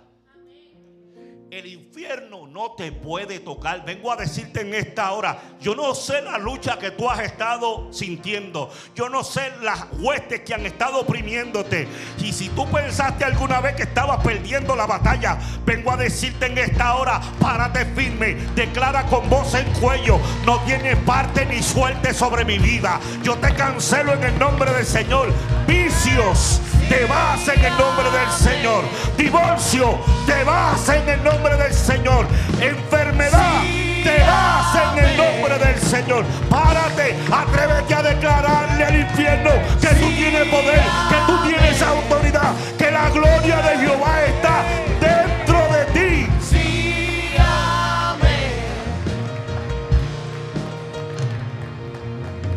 El infierno no te puede tocar. Vengo a decirte en esta hora, yo no sé la lucha que tú has estado sintiendo. Yo no sé las huestes que han estado oprimiéndote. Y si tú pensaste alguna vez que estabas perdiendo la batalla, vengo a decirte en esta hora, párate firme. Declara con voz en cuello, no tienes parte ni suerte sobre mi vida. Yo te cancelo en el nombre del Señor. Vicios, te vas en el nombre del Señor. Divorcio, te vas en el nombre del Señor. Enfermedad, te vas en el nombre del Señor. Párate, atrévete a declararle al infierno que tú tienes poder, que tú tienes autoridad, que la gloria de Jehová está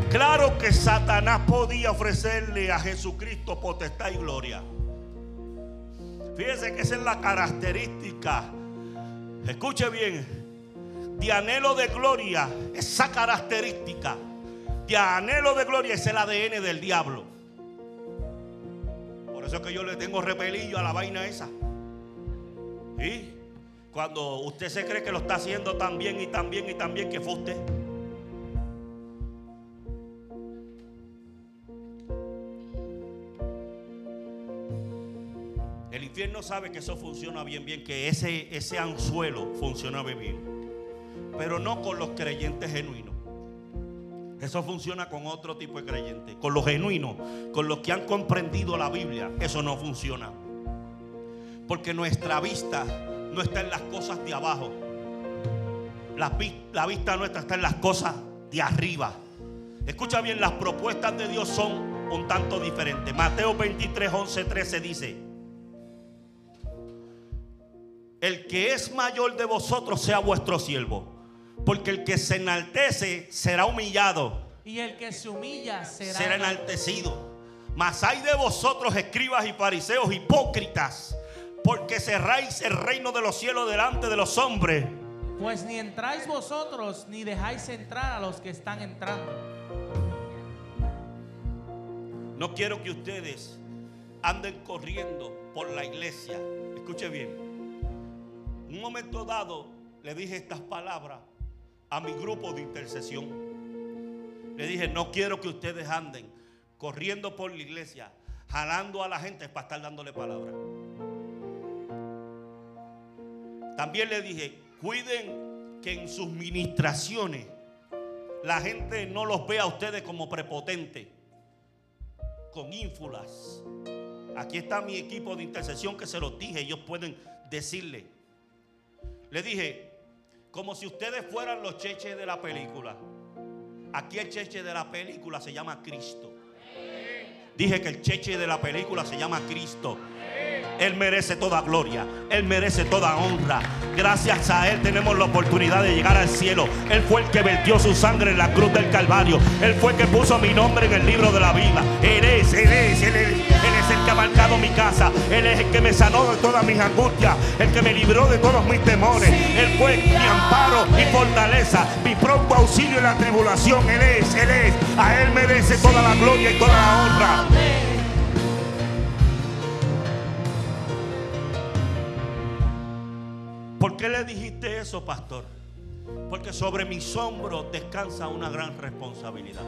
Claro que Satanás podía ofrecerle a Jesucristo potestad y gloria. Fíjense que esa es la característica. Escuche bien. De anhelo de gloria, esa característica de anhelo de gloria es el ADN del diablo. Por eso es que yo le tengo repelillo a la vaina esa. Y cuando usted se cree que lo está haciendo tan bien y tan bien y tan bien que fue usted. El infierno sabe que eso funciona bien, bien, que ese, ese anzuelo funciona bien. Pero no con los creyentes genuinos. Eso funciona con otro tipo de creyentes. Con los genuinos, con los que han comprendido la Biblia, eso no funciona. Porque nuestra vista no está en las cosas de abajo. La, la vista nuestra está en las cosas de arriba. Escucha bien, las propuestas de Dios son un tanto diferentes. Mateo 23, 11, 13 dice el que es mayor de vosotros sea vuestro siervo. Porque el que se enaltece será humillado.
Y el que se humilla será,
será enaltecido. Mas hay de vosotros, escribas y fariseos hipócritas, porque cerráis el reino de los cielos delante de los hombres.
Pues ni entráis vosotros, ni dejáis entrar a los que están entrando.
No quiero que ustedes anden corriendo por la iglesia. Escuche bien un momento dado le dije estas palabras a mi grupo de intercesión. Le dije, no quiero que ustedes anden corriendo por la iglesia, jalando a la gente para estar dándole palabras. También le dije, cuiden que en sus ministraciones la gente no los vea a ustedes como prepotentes, con ínfulas. Aquí está mi equipo de intercesión que se los dije, ellos pueden decirle. Le dije, como si ustedes fueran los cheches de la película. Aquí el cheche de la película se llama Cristo. Dije que el cheche de la película se llama Cristo. Él merece toda gloria, Él merece toda honra. Gracias a Él tenemos la oportunidad de llegar al cielo. Él fue el que vertió su sangre en la cruz del Calvario. Él fue el que puso mi nombre en el libro de la vida. Él es, Él es, Él es, Él es el que ha marcado mi casa. Él es el que me sanó de todas mis angustias. El que me libró de todos mis temores. Él fue mi amparo, mi fortaleza, mi pronto auxilio en la tribulación. Él es, Él es. A Él merece toda la gloria y toda la honra. ¿Por qué le dijiste eso, pastor? Porque sobre mis hombros descansa una gran responsabilidad.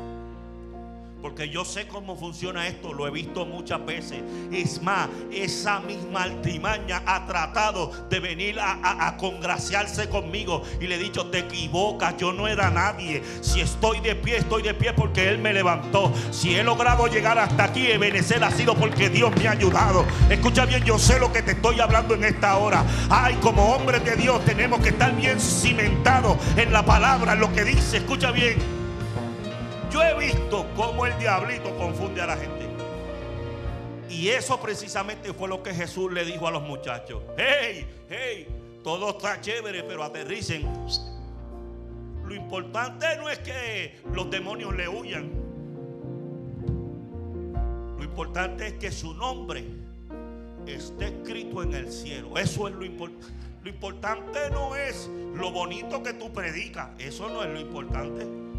Porque yo sé cómo funciona esto, lo he visto muchas veces. Es más, esa misma altimaña ha tratado de venir a, congraciarse conmigo. Y le he dicho, te equivocas, yo no era nadie. Si estoy de pie, estoy de pie porque Él me levantó. Si he logrado llegar hasta aquí, Ebenecer ha sido porque Dios me ha ayudado. Escucha bien, yo sé lo que te estoy hablando en esta hora. Ay, como hombres de Dios tenemos que estar bien cimentados en la palabra, en lo que dice. Escucha bien. Yo he visto cómo el diablito confunde a la gente. Y eso precisamente fue lo que Jesús le dijo a los muchachos. Hey, hey, todo está chévere, pero aterricen. Lo importante no es que los demonios le huyan. Lo importante es que su nombre esté escrito en el cielo. Eso es lo importante. Lo importante no es lo bonito que tú predicas. Eso no es lo importante.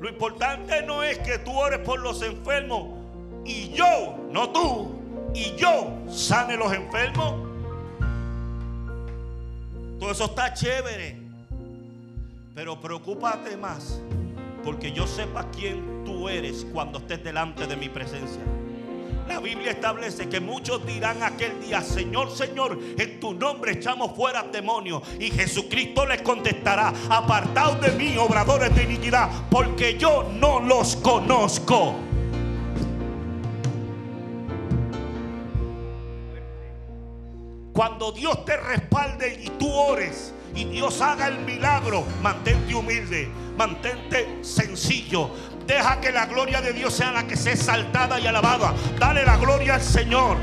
Lo importante no es que tú ores por los enfermos y yo, no tú, y yo sane los enfermos. Todo eso está chévere. Pero preocúpate más porque yo sepa quién tú eres cuando estés delante de mi presencia. La Biblia establece que muchos dirán aquel día, Señor, Señor, en tu nombre echamos fuera demonios. Y Jesucristo les contestará, apartaos de mí, obradores de iniquidad, porque yo no los conozco. Cuando Dios te respalde y tú ores y Dios haga el milagro, mantente humilde, mantente sencillo, Deja que la gloria de Dios sea la que sea exaltada y alabada. Dale la gloria al Señor.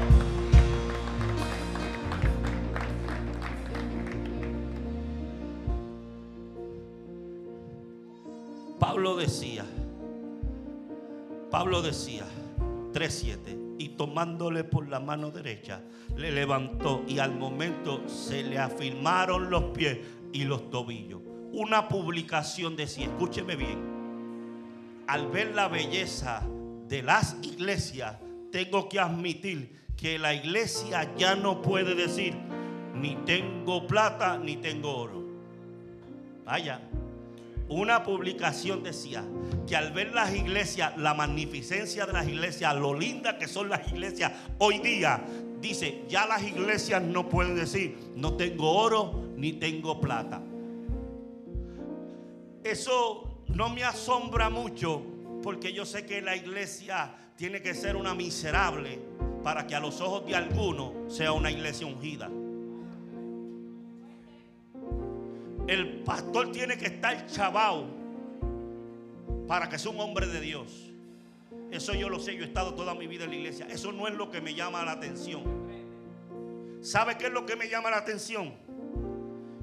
Pablo decía, Pablo decía, 3.7, y tomándole por la mano derecha, le levantó y al momento se le afirmaron los pies y los tobillos. Una publicación decía, escúcheme bien, al ver la belleza de las iglesias, tengo que admitir que la iglesia ya no puede decir, ni tengo plata, ni tengo oro. Vaya, una publicación decía que al ver las iglesias, la magnificencia de las iglesias, lo lindas que son las iglesias hoy día, dice, ya las iglesias no pueden decir, no tengo oro, ni tengo plata. Eso no me asombra mucho porque yo sé que la iglesia tiene que ser una miserable para que a los ojos de alguno sea una iglesia ungida. El pastor tiene que estar chavao para que sea un hombre de Dios. Eso yo lo sé, yo he estado toda mi vida en la iglesia. Eso no es lo que me llama la atención. ¿Sabe qué es lo que me llama la atención?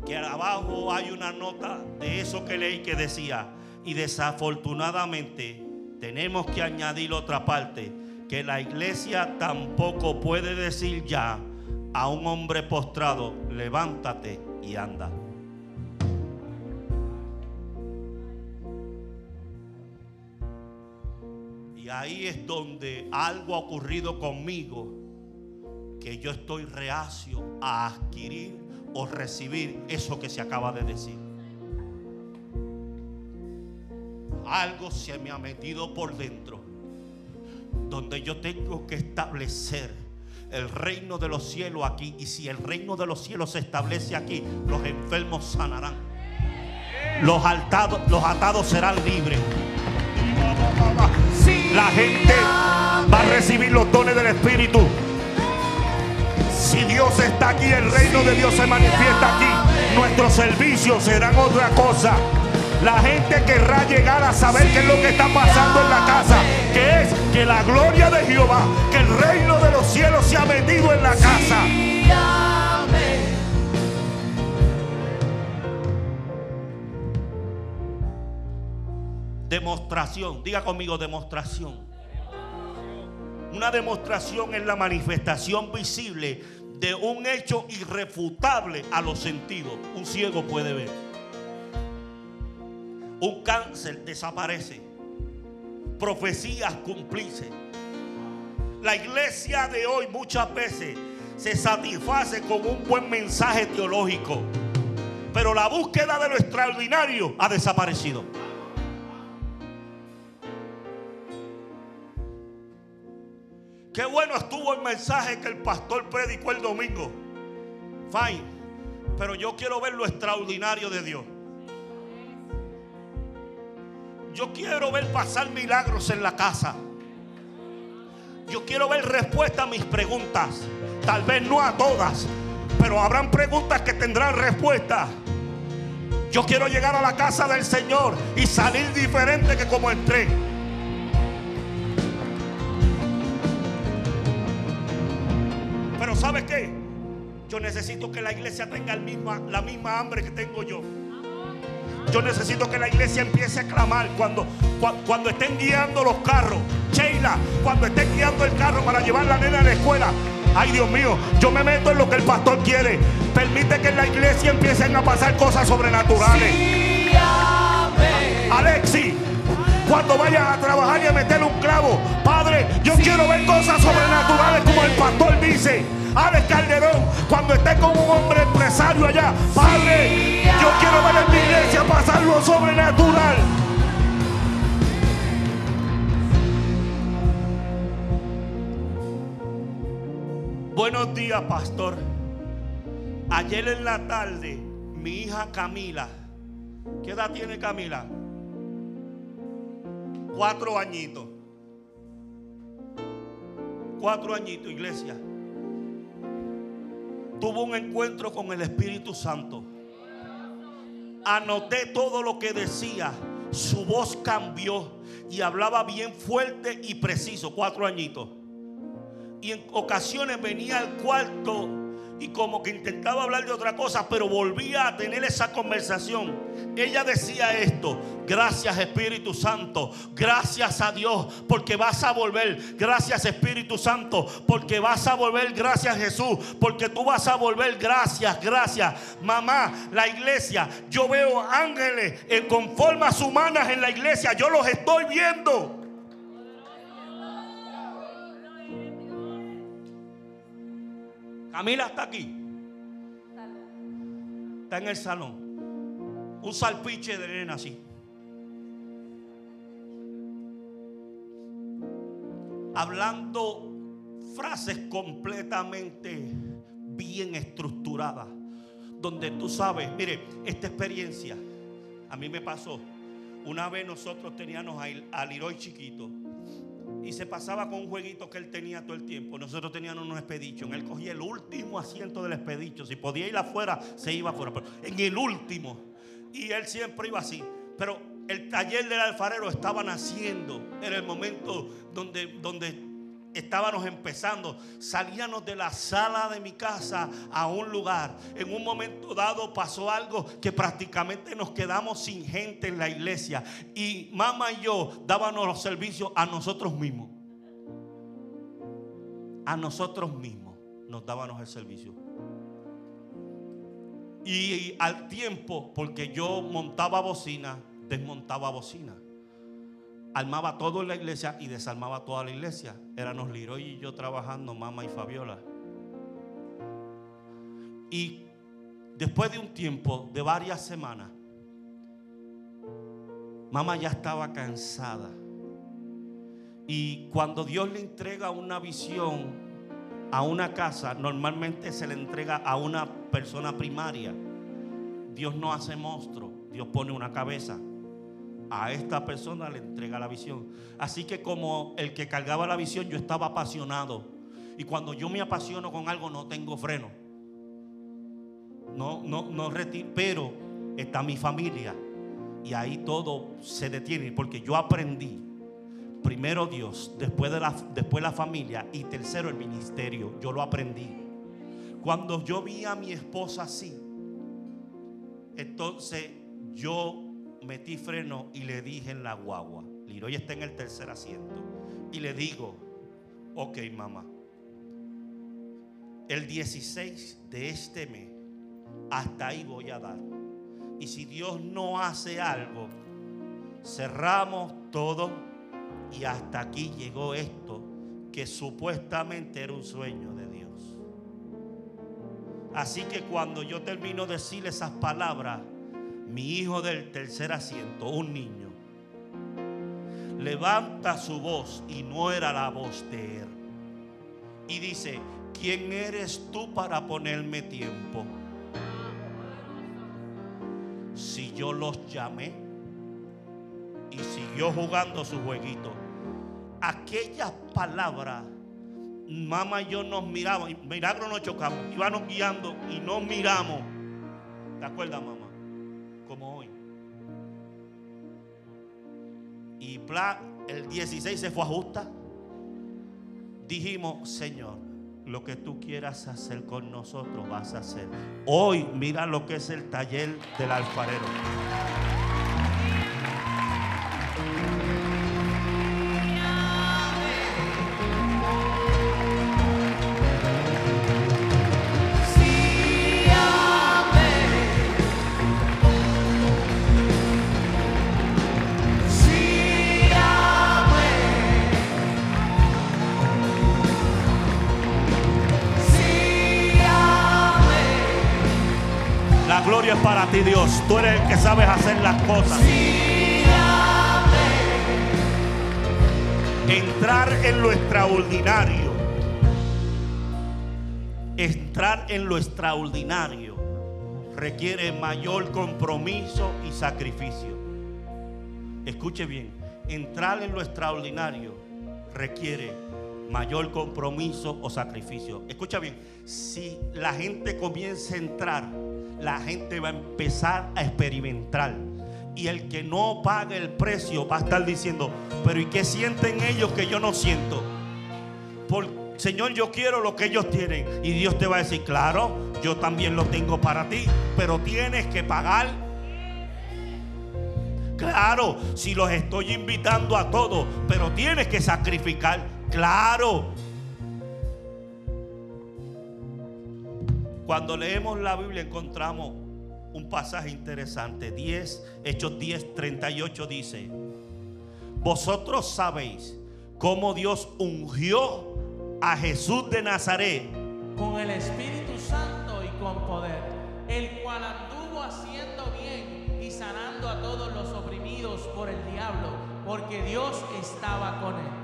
Que abajo hay una nota de eso que leí que decía, y desafortunadamente tenemos que añadir otra parte, que la iglesia tampoco puede decir ya a un hombre postrado, levántate y anda. Y ahí es donde algo ha ocurrido conmigo, que yo estoy reacio a adquirir o recibir eso que se acaba de decir. Algo se me ha metido por dentro, donde yo tengo que establecer el reino de los cielos aquí. Y si el reino de los cielos se establece aquí, los enfermos sanarán. Los, atados, serán libres. La gente va a recibir los dones del Espíritu. Si Dios está aquí, el reino de Dios se manifiesta aquí. Nuestros servicios serán otra cosa. La gente querrá llegar a saber qué es lo que está pasando en la casa. Que es que la gloria de Jehová, que el reino de los cielos se ha metido en la casa. Demostración, diga conmigo demostración. Una demostración es la manifestación visible de un hecho irrefutable a los sentidos. Un ciego puede ver un cáncer desaparece, profecías cumplirse. La iglesia de hoy muchas veces se satisface con un buen mensaje teológico, pero la búsqueda de lo extraordinario ha desaparecido. Qué bueno estuvo el mensaje que el pastor predicó el domingo. Fine. Pero yo quiero ver lo extraordinario de Dios. Yo quiero ver pasar milagros en la casa. Yo quiero ver respuesta a mis preguntas. Tal vez no a todas, pero habrán preguntas que tendrán respuesta. Yo quiero llegar a la casa del Señor y salir diferente que como entré. Pero ¿sabe qué? Yo necesito que la iglesia tenga el misma, la misma hambre que tengo yo. Yo necesito que la iglesia empiece a clamar cuando, cuando, estén guiando los carros. Sheila, cuando estén guiando el carro para llevar la nena a la escuela. Ay, Dios mío, yo me meto en lo que el pastor quiere. Permite que en la iglesia empiecen a pasar cosas sobrenaturales. Alexi, cuando vayas a trabajar y a meter un clavo, Padre, yo quiero ver cosas sobrenaturales como el pastor dice. Alex Calderón, cuando esté con un hombre empresario allá, Padre, yo quiero ver en mi iglesia pasar lo sobrenatural. Buenos días, pastor. Ayer en la tarde, mi hija Camila, ¿qué edad tiene Camila? Cuatro añitos. Cuatro añitos, iglesia tuvo un encuentro con el Espíritu Santo. Anoté todo lo que decía. Su voz cambió y hablaba bien fuerte y preciso, cuatro añitos. Y en ocasiones venía al cuarto y como que intentaba hablar de otra cosa, pero volvía a tener esa conversación. Ella decía esto, gracias Espíritu Santo, gracias a Dios porque vas a volver, gracias Espíritu Santo porque vas a volver, gracias Jesús porque tú vas a volver, gracias, gracias. Mamá, la iglesia, yo veo ángeles con formas humanas en la iglesia, yo los estoy viendo. Camila está aquí. Está en el salón. Un salpiche de nena así. Hablando frases completamente bien estructuradas. Donde tú sabes, mire, esta experiencia a mí me pasó. Una vez nosotros teníamos a Liroy chiquito y se pasaba con un jueguito que él tenía todo el tiempo. Nosotros teníamos unos expedición. Él cogía el último asiento del expedicho. Si podía ir afuera, se iba afuera. Pero en el último. Y él siempre iba así. Pero el taller del alfarero estaba naciendo. Era el momento donde, donde estábamos empezando, salíamos de la sala de mi casa a un lugar. En un momento dado pasó algo que prácticamente nos quedamos sin gente en la iglesia. Y mamá y yo dábamos los servicios a nosotros mismos. A nosotros mismos nos dábamos el servicio. Y al tiempo, porque yo montaba bocina, desmontaba bocina armaba todo en la iglesia y desarmaba toda la iglesia. Éramos Liroy y yo trabajando, mamá y Fabiola. Y después de un tiempo, de varias semanas, mamá ya estaba cansada. Y cuando Dios le entrega una visión a una casa, normalmente se le entrega a una persona primaria. Dios no hace monstruo, Dios pone una cabeza a esta persona le entrega la visión. Así que como el que cargaba la visión, yo estaba apasionado. Y cuando yo me apasiono con algo, no tengo freno. No, no, no. Pero está mi familia. Y ahí todo se detiene. Porque yo aprendí. Primero Dios, después, de la, después la familia y tercero el ministerio. Yo lo aprendí. Cuando yo vi a mi esposa así, entonces yo metí freno y le dije en la guagua, Liroy está en el tercer asiento, y le digo, ok mamá, el 16 de este mes, hasta ahí voy a dar. Y si Dios no hace algo, cerramos todo y hasta aquí llegó esto que supuestamente era un sueño de Dios. Así que cuando yo termino de decir esas palabras, mi hijo del tercer asiento, un niño, levanta su voz y no era la voz de él. Y dice, ¿quién eres tú para ponerme tiempo? Si yo los llamé y siguió jugando su jueguito. Aquellas palabras, mamá y yo nos miramos, milagro nos chocamos, íbamos guiando y nos miramos. ¿Te acuerdas, mamá? Como hoy. Y bla, el 16 se fue a justa. Dijimos, Señor, lo que tú quieras hacer con nosotros vas a hacer. Hoy mira lo que es el taller del alfarero. Para ti, Dios. Tú eres el que sabes hacer las cosas. Entrar en lo extraordinario. Entrar en lo extraordinario requiere mayor compromiso y sacrificio. Escuche bien, entrar en lo extraordinario requiere mayor compromiso o sacrificio. Escucha bien, si la gente comienza a entrar, la gente va a empezar a experimentar. Y el que no pague el precio va a estar diciendo, pero ¿y qué sienten ellos que yo no siento? Por, Señor, yo quiero lo que ellos tienen. Y Dios te va a decir, claro, yo también lo tengo para ti, pero tienes que pagar. Claro, si los estoy invitando a todos, pero tienes que sacrificar. Claro. Cuando leemos la Biblia encontramos un pasaje interesante. 10, Hechos 10, 38 dice, vosotros sabéis cómo Dios ungió a Jesús de Nazaret.
con el Espíritu Santo y con poder, el cual anduvo haciendo bien y sanando a todos los oprimidos por el diablo, porque Dios estaba con él.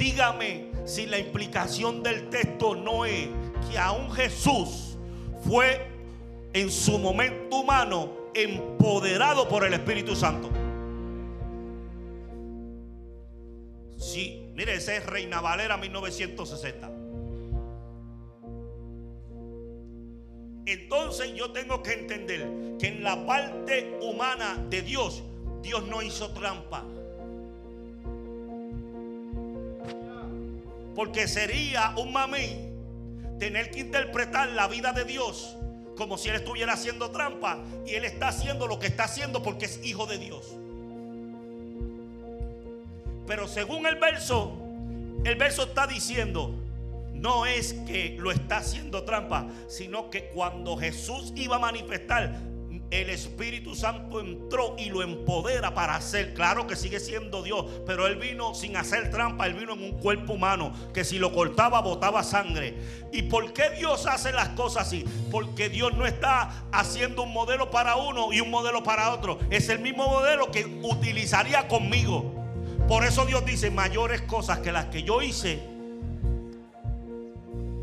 Dígame si la implicación del texto no es que aún Jesús fue en su momento humano empoderado por el Espíritu Santo. Sí, mire, ese es Reina Valera 1960. Entonces yo tengo que entender que en la parte humana de Dios, Dios no hizo trampa. Porque sería un mamí tener que interpretar la vida de Dios como si él estuviera haciendo trampa y él está haciendo lo que está haciendo porque es hijo de Dios. Pero según el verso, el verso está diciendo, no es que lo está haciendo trampa, sino que cuando Jesús iba a manifestar, el Espíritu Santo entró y lo empodera para hacer. Claro que sigue siendo Dios, pero Él vino sin hacer trampa, Él vino en un cuerpo humano que si lo cortaba botaba sangre. ¿Y por qué Dios hace las cosas así? Porque Dios no está haciendo un modelo para uno y un modelo para otro. Es el mismo modelo que utilizaría conmigo. Por eso Dios dice mayores cosas que las que yo hice.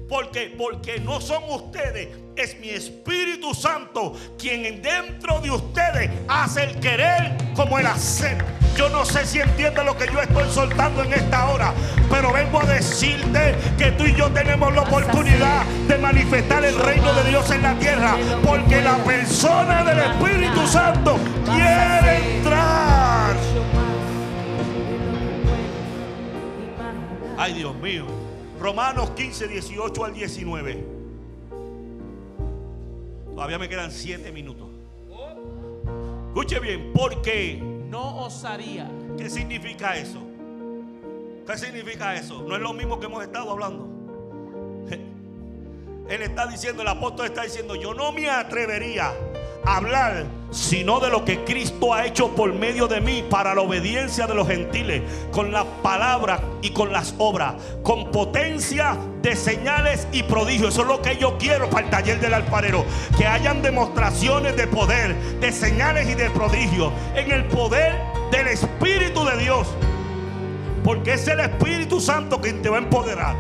Porque, porque no son ustedes, es mi Espíritu Santo quien dentro de ustedes hace el querer como el hacer. Yo no sé si entiende lo que yo estoy soltando en esta hora, pero vengo a decirte que tú y yo tenemos la oportunidad de manifestar el reino de Dios en la tierra, porque la persona del Espíritu Santo quiere entrar. Ay, Dios mío. Romanos 15, 18 al 19. Todavía me quedan 7 minutos. Escuche bien, porque
No osaría
¿qué significa eso? ¿Qué significa eso? No es lo mismo que hemos estado hablando. Él está diciendo, el apóstol está diciendo, yo no me atrevería hablar sino de lo que Cristo ha hecho por medio de mí para la obediencia de los gentiles, con las palabras y con las obras, con potencia de señales y prodigios. Eso es lo que yo quiero para el taller del alfarero, que hayan demostraciones de poder, de señales y de prodigios, en el poder del Espíritu de Dios, porque es el Espíritu Santo quien te va a empoderar.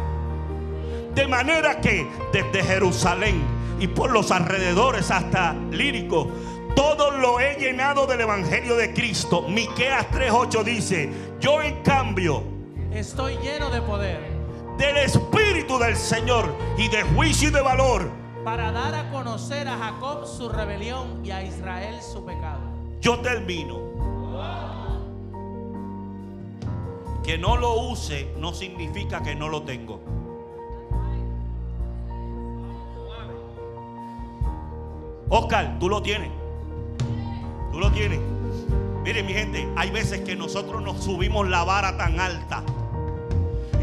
De manera que desde Jerusalén y por los alrededores hasta Lírico, todo lo he llenado del Evangelio de Cristo. Miqueas 3:8 dice, yo en cambio
Estoy lleno de poder
del Espíritu del Señor y de juicio y de valor,
para dar a conocer a Jacob su rebelión y a Israel su pecado.
yo termino. Que no lo use no significa que no lo tengo. Oscar, tú lo tienes. Tú lo tienes. Miren mi gente, hay veces que nosotros nos subimos la vara tan alta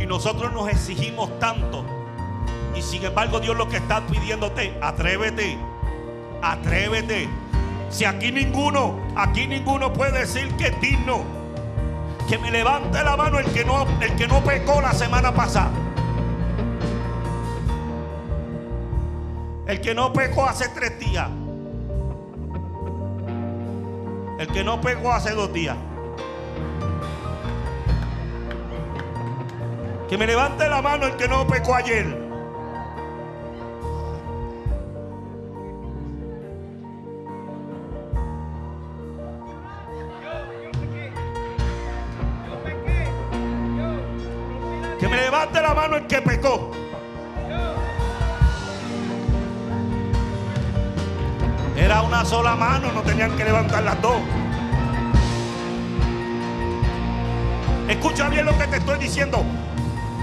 y nosotros nos exigimos tanto. Y sin embargo Dios lo que está pidiéndote, atrévete, atrévete. Si aquí ninguno, aquí ninguno puede decir que es digno. Que me levante la mano el que no, el que no pecó la semana pasada. El que no pecó hace tres días. El que no pecó hace dos días. Que me levante la mano el que no pecó ayer. No tenían que levantar las dos. Escucha bien lo que te estoy diciendo.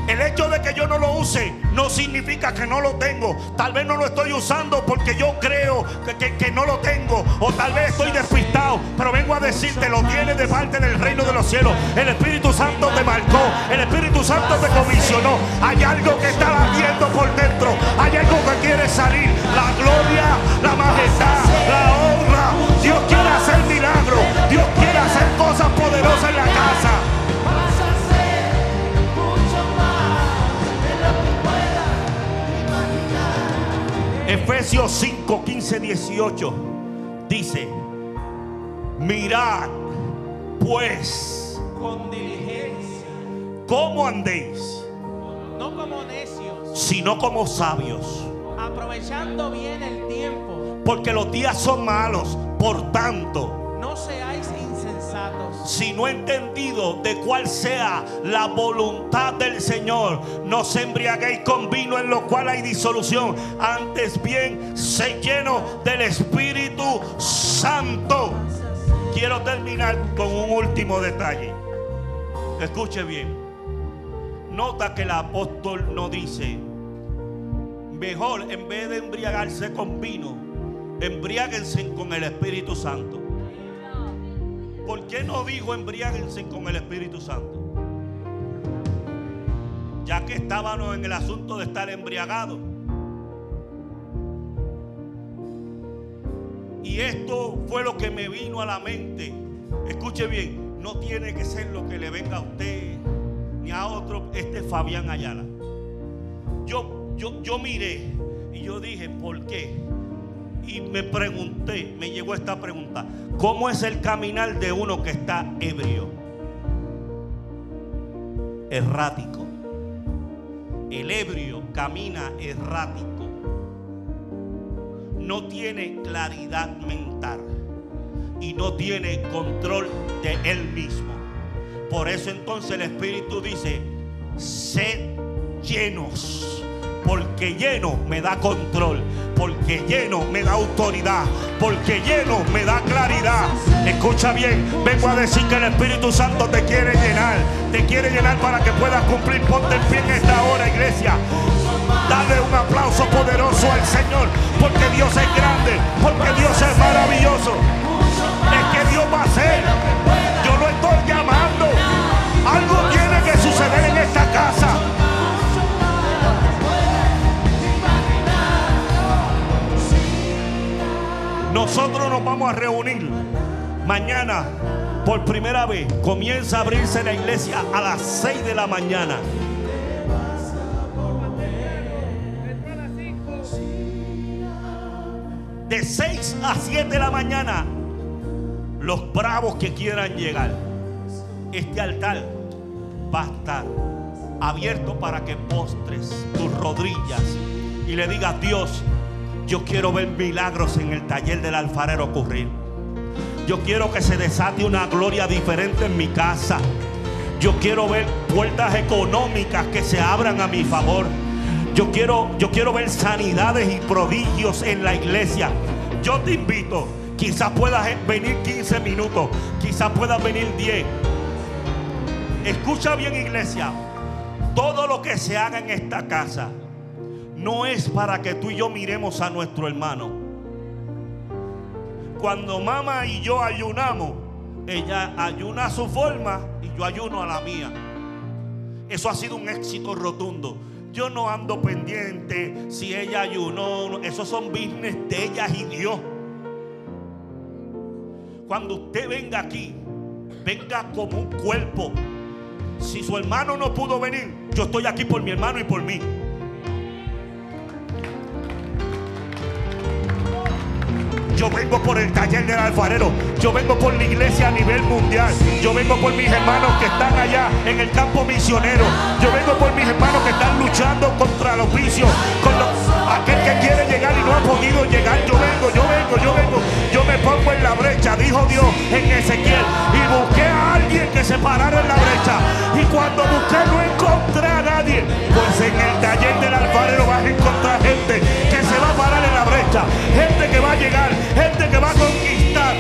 El hecho de que yo no lo use no significa que no lo tengo. Tal vez no lo estoy usando porque yo creo que, que- no lo tengo. O tal vez estoy despistado. Pero vengo a decirte, lo tienes de parte del reino de los cielos. El Espíritu Santo te marcó. El Espíritu Santo te comisionó. Hay algo que está latiendo por dentro. Hay algo que quiere salir. La gloria, la majestad, la honra. Dios quiere hacer milagros. Dios quiere hacer cosas poderosas en la casa.
Vas a hacer mucho más de lo que puedas imaginar.
Efesios 5, 15, 18 dice, mirad pues
Con diligencia,
cómo andéis,
no como necios,
sino como sabios,
aprovechando bien el.
Porque los días son malos, por tanto,
No seáis insensatos,
si no he entendido de cuál sea la voluntad del Señor, no os embriaguéis con vino en lo cual hay disolución, antes bien, sé lleno del Espíritu Santo. Quiero terminar con un último detalle. Escuche bien. Nota que el apóstol no dice, mejor en vez de embriagarse con vino, embriáguense con el Espíritu Santo. ¿Por qué no dijo embriáguense con el Espíritu Santo? Ya que estábamos en el asunto de estar embriagados. Y esto fue lo que me vino a la mente. Escuche bien, no tiene que ser lo que le venga a usted ni a otro. Este es Fabián Ayala. Yo, yo, yo miré y yo dije, ¿por qué? Y me pregunté, me llegó esta pregunta, ¿cómo es el caminar de uno que está ebrio? Errático. El ebrio camina errático. No tiene claridad mental y no tiene control de él mismo. Por eso entonces el Espíritu dice, sed llenos, porque lleno me da control, porque lleno me da autoridad, porque lleno me da claridad. Escucha bien, vengo a decir que el Espíritu Santo te quiere llenar, te quiere llenar para que puedas cumplir. Ponte en pie en esta hora, iglesia. Dale un aplauso poderoso al Señor, porque Dios es grande, porque Dios es maravilloso. Es que Dios va a hacer. Yo lo estoy llamando. Algo Nosotros nos vamos a reunir mañana por primera vez. Comienza a abrirse la iglesia a las 6 de la mañana. De 6 a 7 de la mañana, los bravos que quieran llegar, este altar va a estar abierto para que postres tus rodillas y le digas, Dios, yo quiero ver milagros en el taller del alfarero ocurrir. Yo quiero que se desate una gloria diferente en mi casa. Yo quiero ver puertas económicas que se abran a mi favor. Yo quiero, yo quiero ver sanidades y prodigios en la iglesia. Yo te invito. Quizás puedas venir 15 minutos. Quizás puedas venir 10. Escucha bien iglesia. Todo lo que se haga en esta casa no es para que tú y yo miremos a nuestro hermano. Cuando mamá y yo ayunamos, ella ayuna a su forma y yo ayuno a la mía. Eso ha sido un éxito rotundo. Yo no ando pendiente si ella ayunó. Esos son business de ellas y Dios. Cuando usted venga aquí, venga como un cuerpo. Si su hermano no pudo venir, yo estoy aquí por mi hermano y por mí. Yo vengo por el taller del alfarero. Yo vengo por la iglesia a nivel mundial. Yo vengo por mis hermanos que están allá en el campo misionero. Yo vengo por mis hermanos que están luchando contra los vicios. Con aquel que quiere llegar y no ha podido llegar. Yo vengo, yo vengo, yo vengo. Yo me pongo en la brecha, dijo Dios en Ezequiel. Y busqué a alguien que se parara en la brecha. Y cuando busqué no encontré a nadie. Pues en el taller del alfarero vas a encontrar gente que se parar en la brecha. Gente que va a llegar gente que va a conquistar.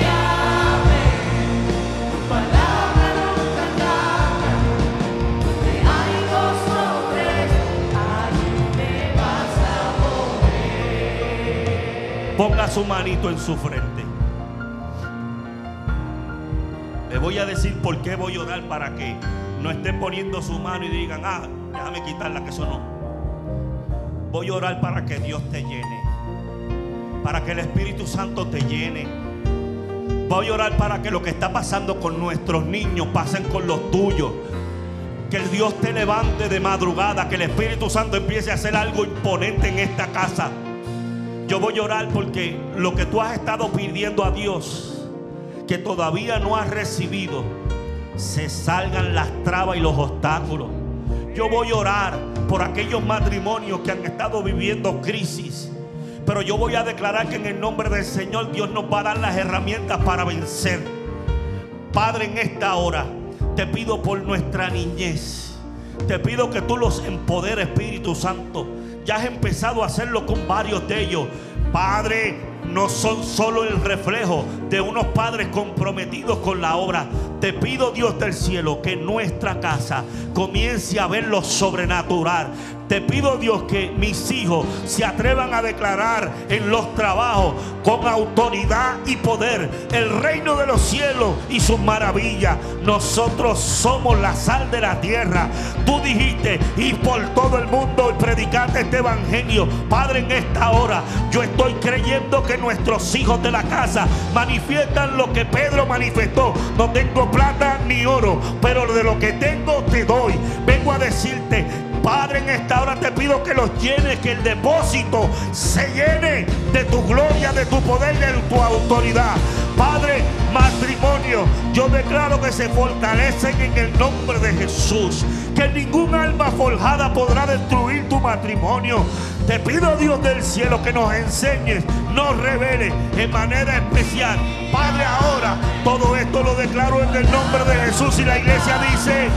Ponga su manito en su frente. Le voy a decir por qué voy a orar para que no estén poniendo su mano y digan, ah, déjame quitarla que eso no. Voy a orar para que Dios te llene para que el Espíritu Santo te llene. Voy a orar para que lo que está pasando con nuestros niños pasen con los tuyos. Que el Dios te levante de madrugada, que el Espíritu Santo empiece a hacer algo imponente en esta casa. Yo voy a orar porque lo que tú has estado pidiendo a Dios, que todavía no has recibido, se salgan las trabas y los obstáculos. Yo voy a orar por aquellos matrimonios que han estado viviendo crisis pero yo voy a declarar que en el nombre del Señor Dios nos va a dar las herramientas para vencer. Padre, en esta hora te pido por nuestra niñez. Te pido que tú los empoderes, Espíritu Santo. Ya has empezado a hacerlo con varios de ellos. Padre, no son solo el reflejo de unos padres comprometidos con la obra. Te pido, Dios del cielo, que nuestra casa comience a ver lo sobrenatural. Te pido Dios que mis hijos se atrevan a declarar en los trabajos con autoridad y poder el reino de los cielos y sus maravillas. Nosotros somos la sal de la tierra. Tú dijiste y por todo el mundo y predicate este evangelio. Padre, en esta hora yo estoy creyendo que nuestros hijos de la casa manifiestan lo que Pedro manifestó. No tengo plata ni oro, pero de lo que tengo te doy. Vengo a decirte Padre, en esta hora te pido que los llenes, que el depósito se llene de tu gloria, de tu poder, de tu autoridad. Padre, matrimonio, yo declaro que se fortalecen en el nombre de Jesús. Que ningún alma forjada podrá destruir tu matrimonio. Te pido, Dios del cielo, que nos enseñes, nos revele en manera especial. Padre, ahora todo esto lo declaro en el nombre de Jesús y la iglesia dice...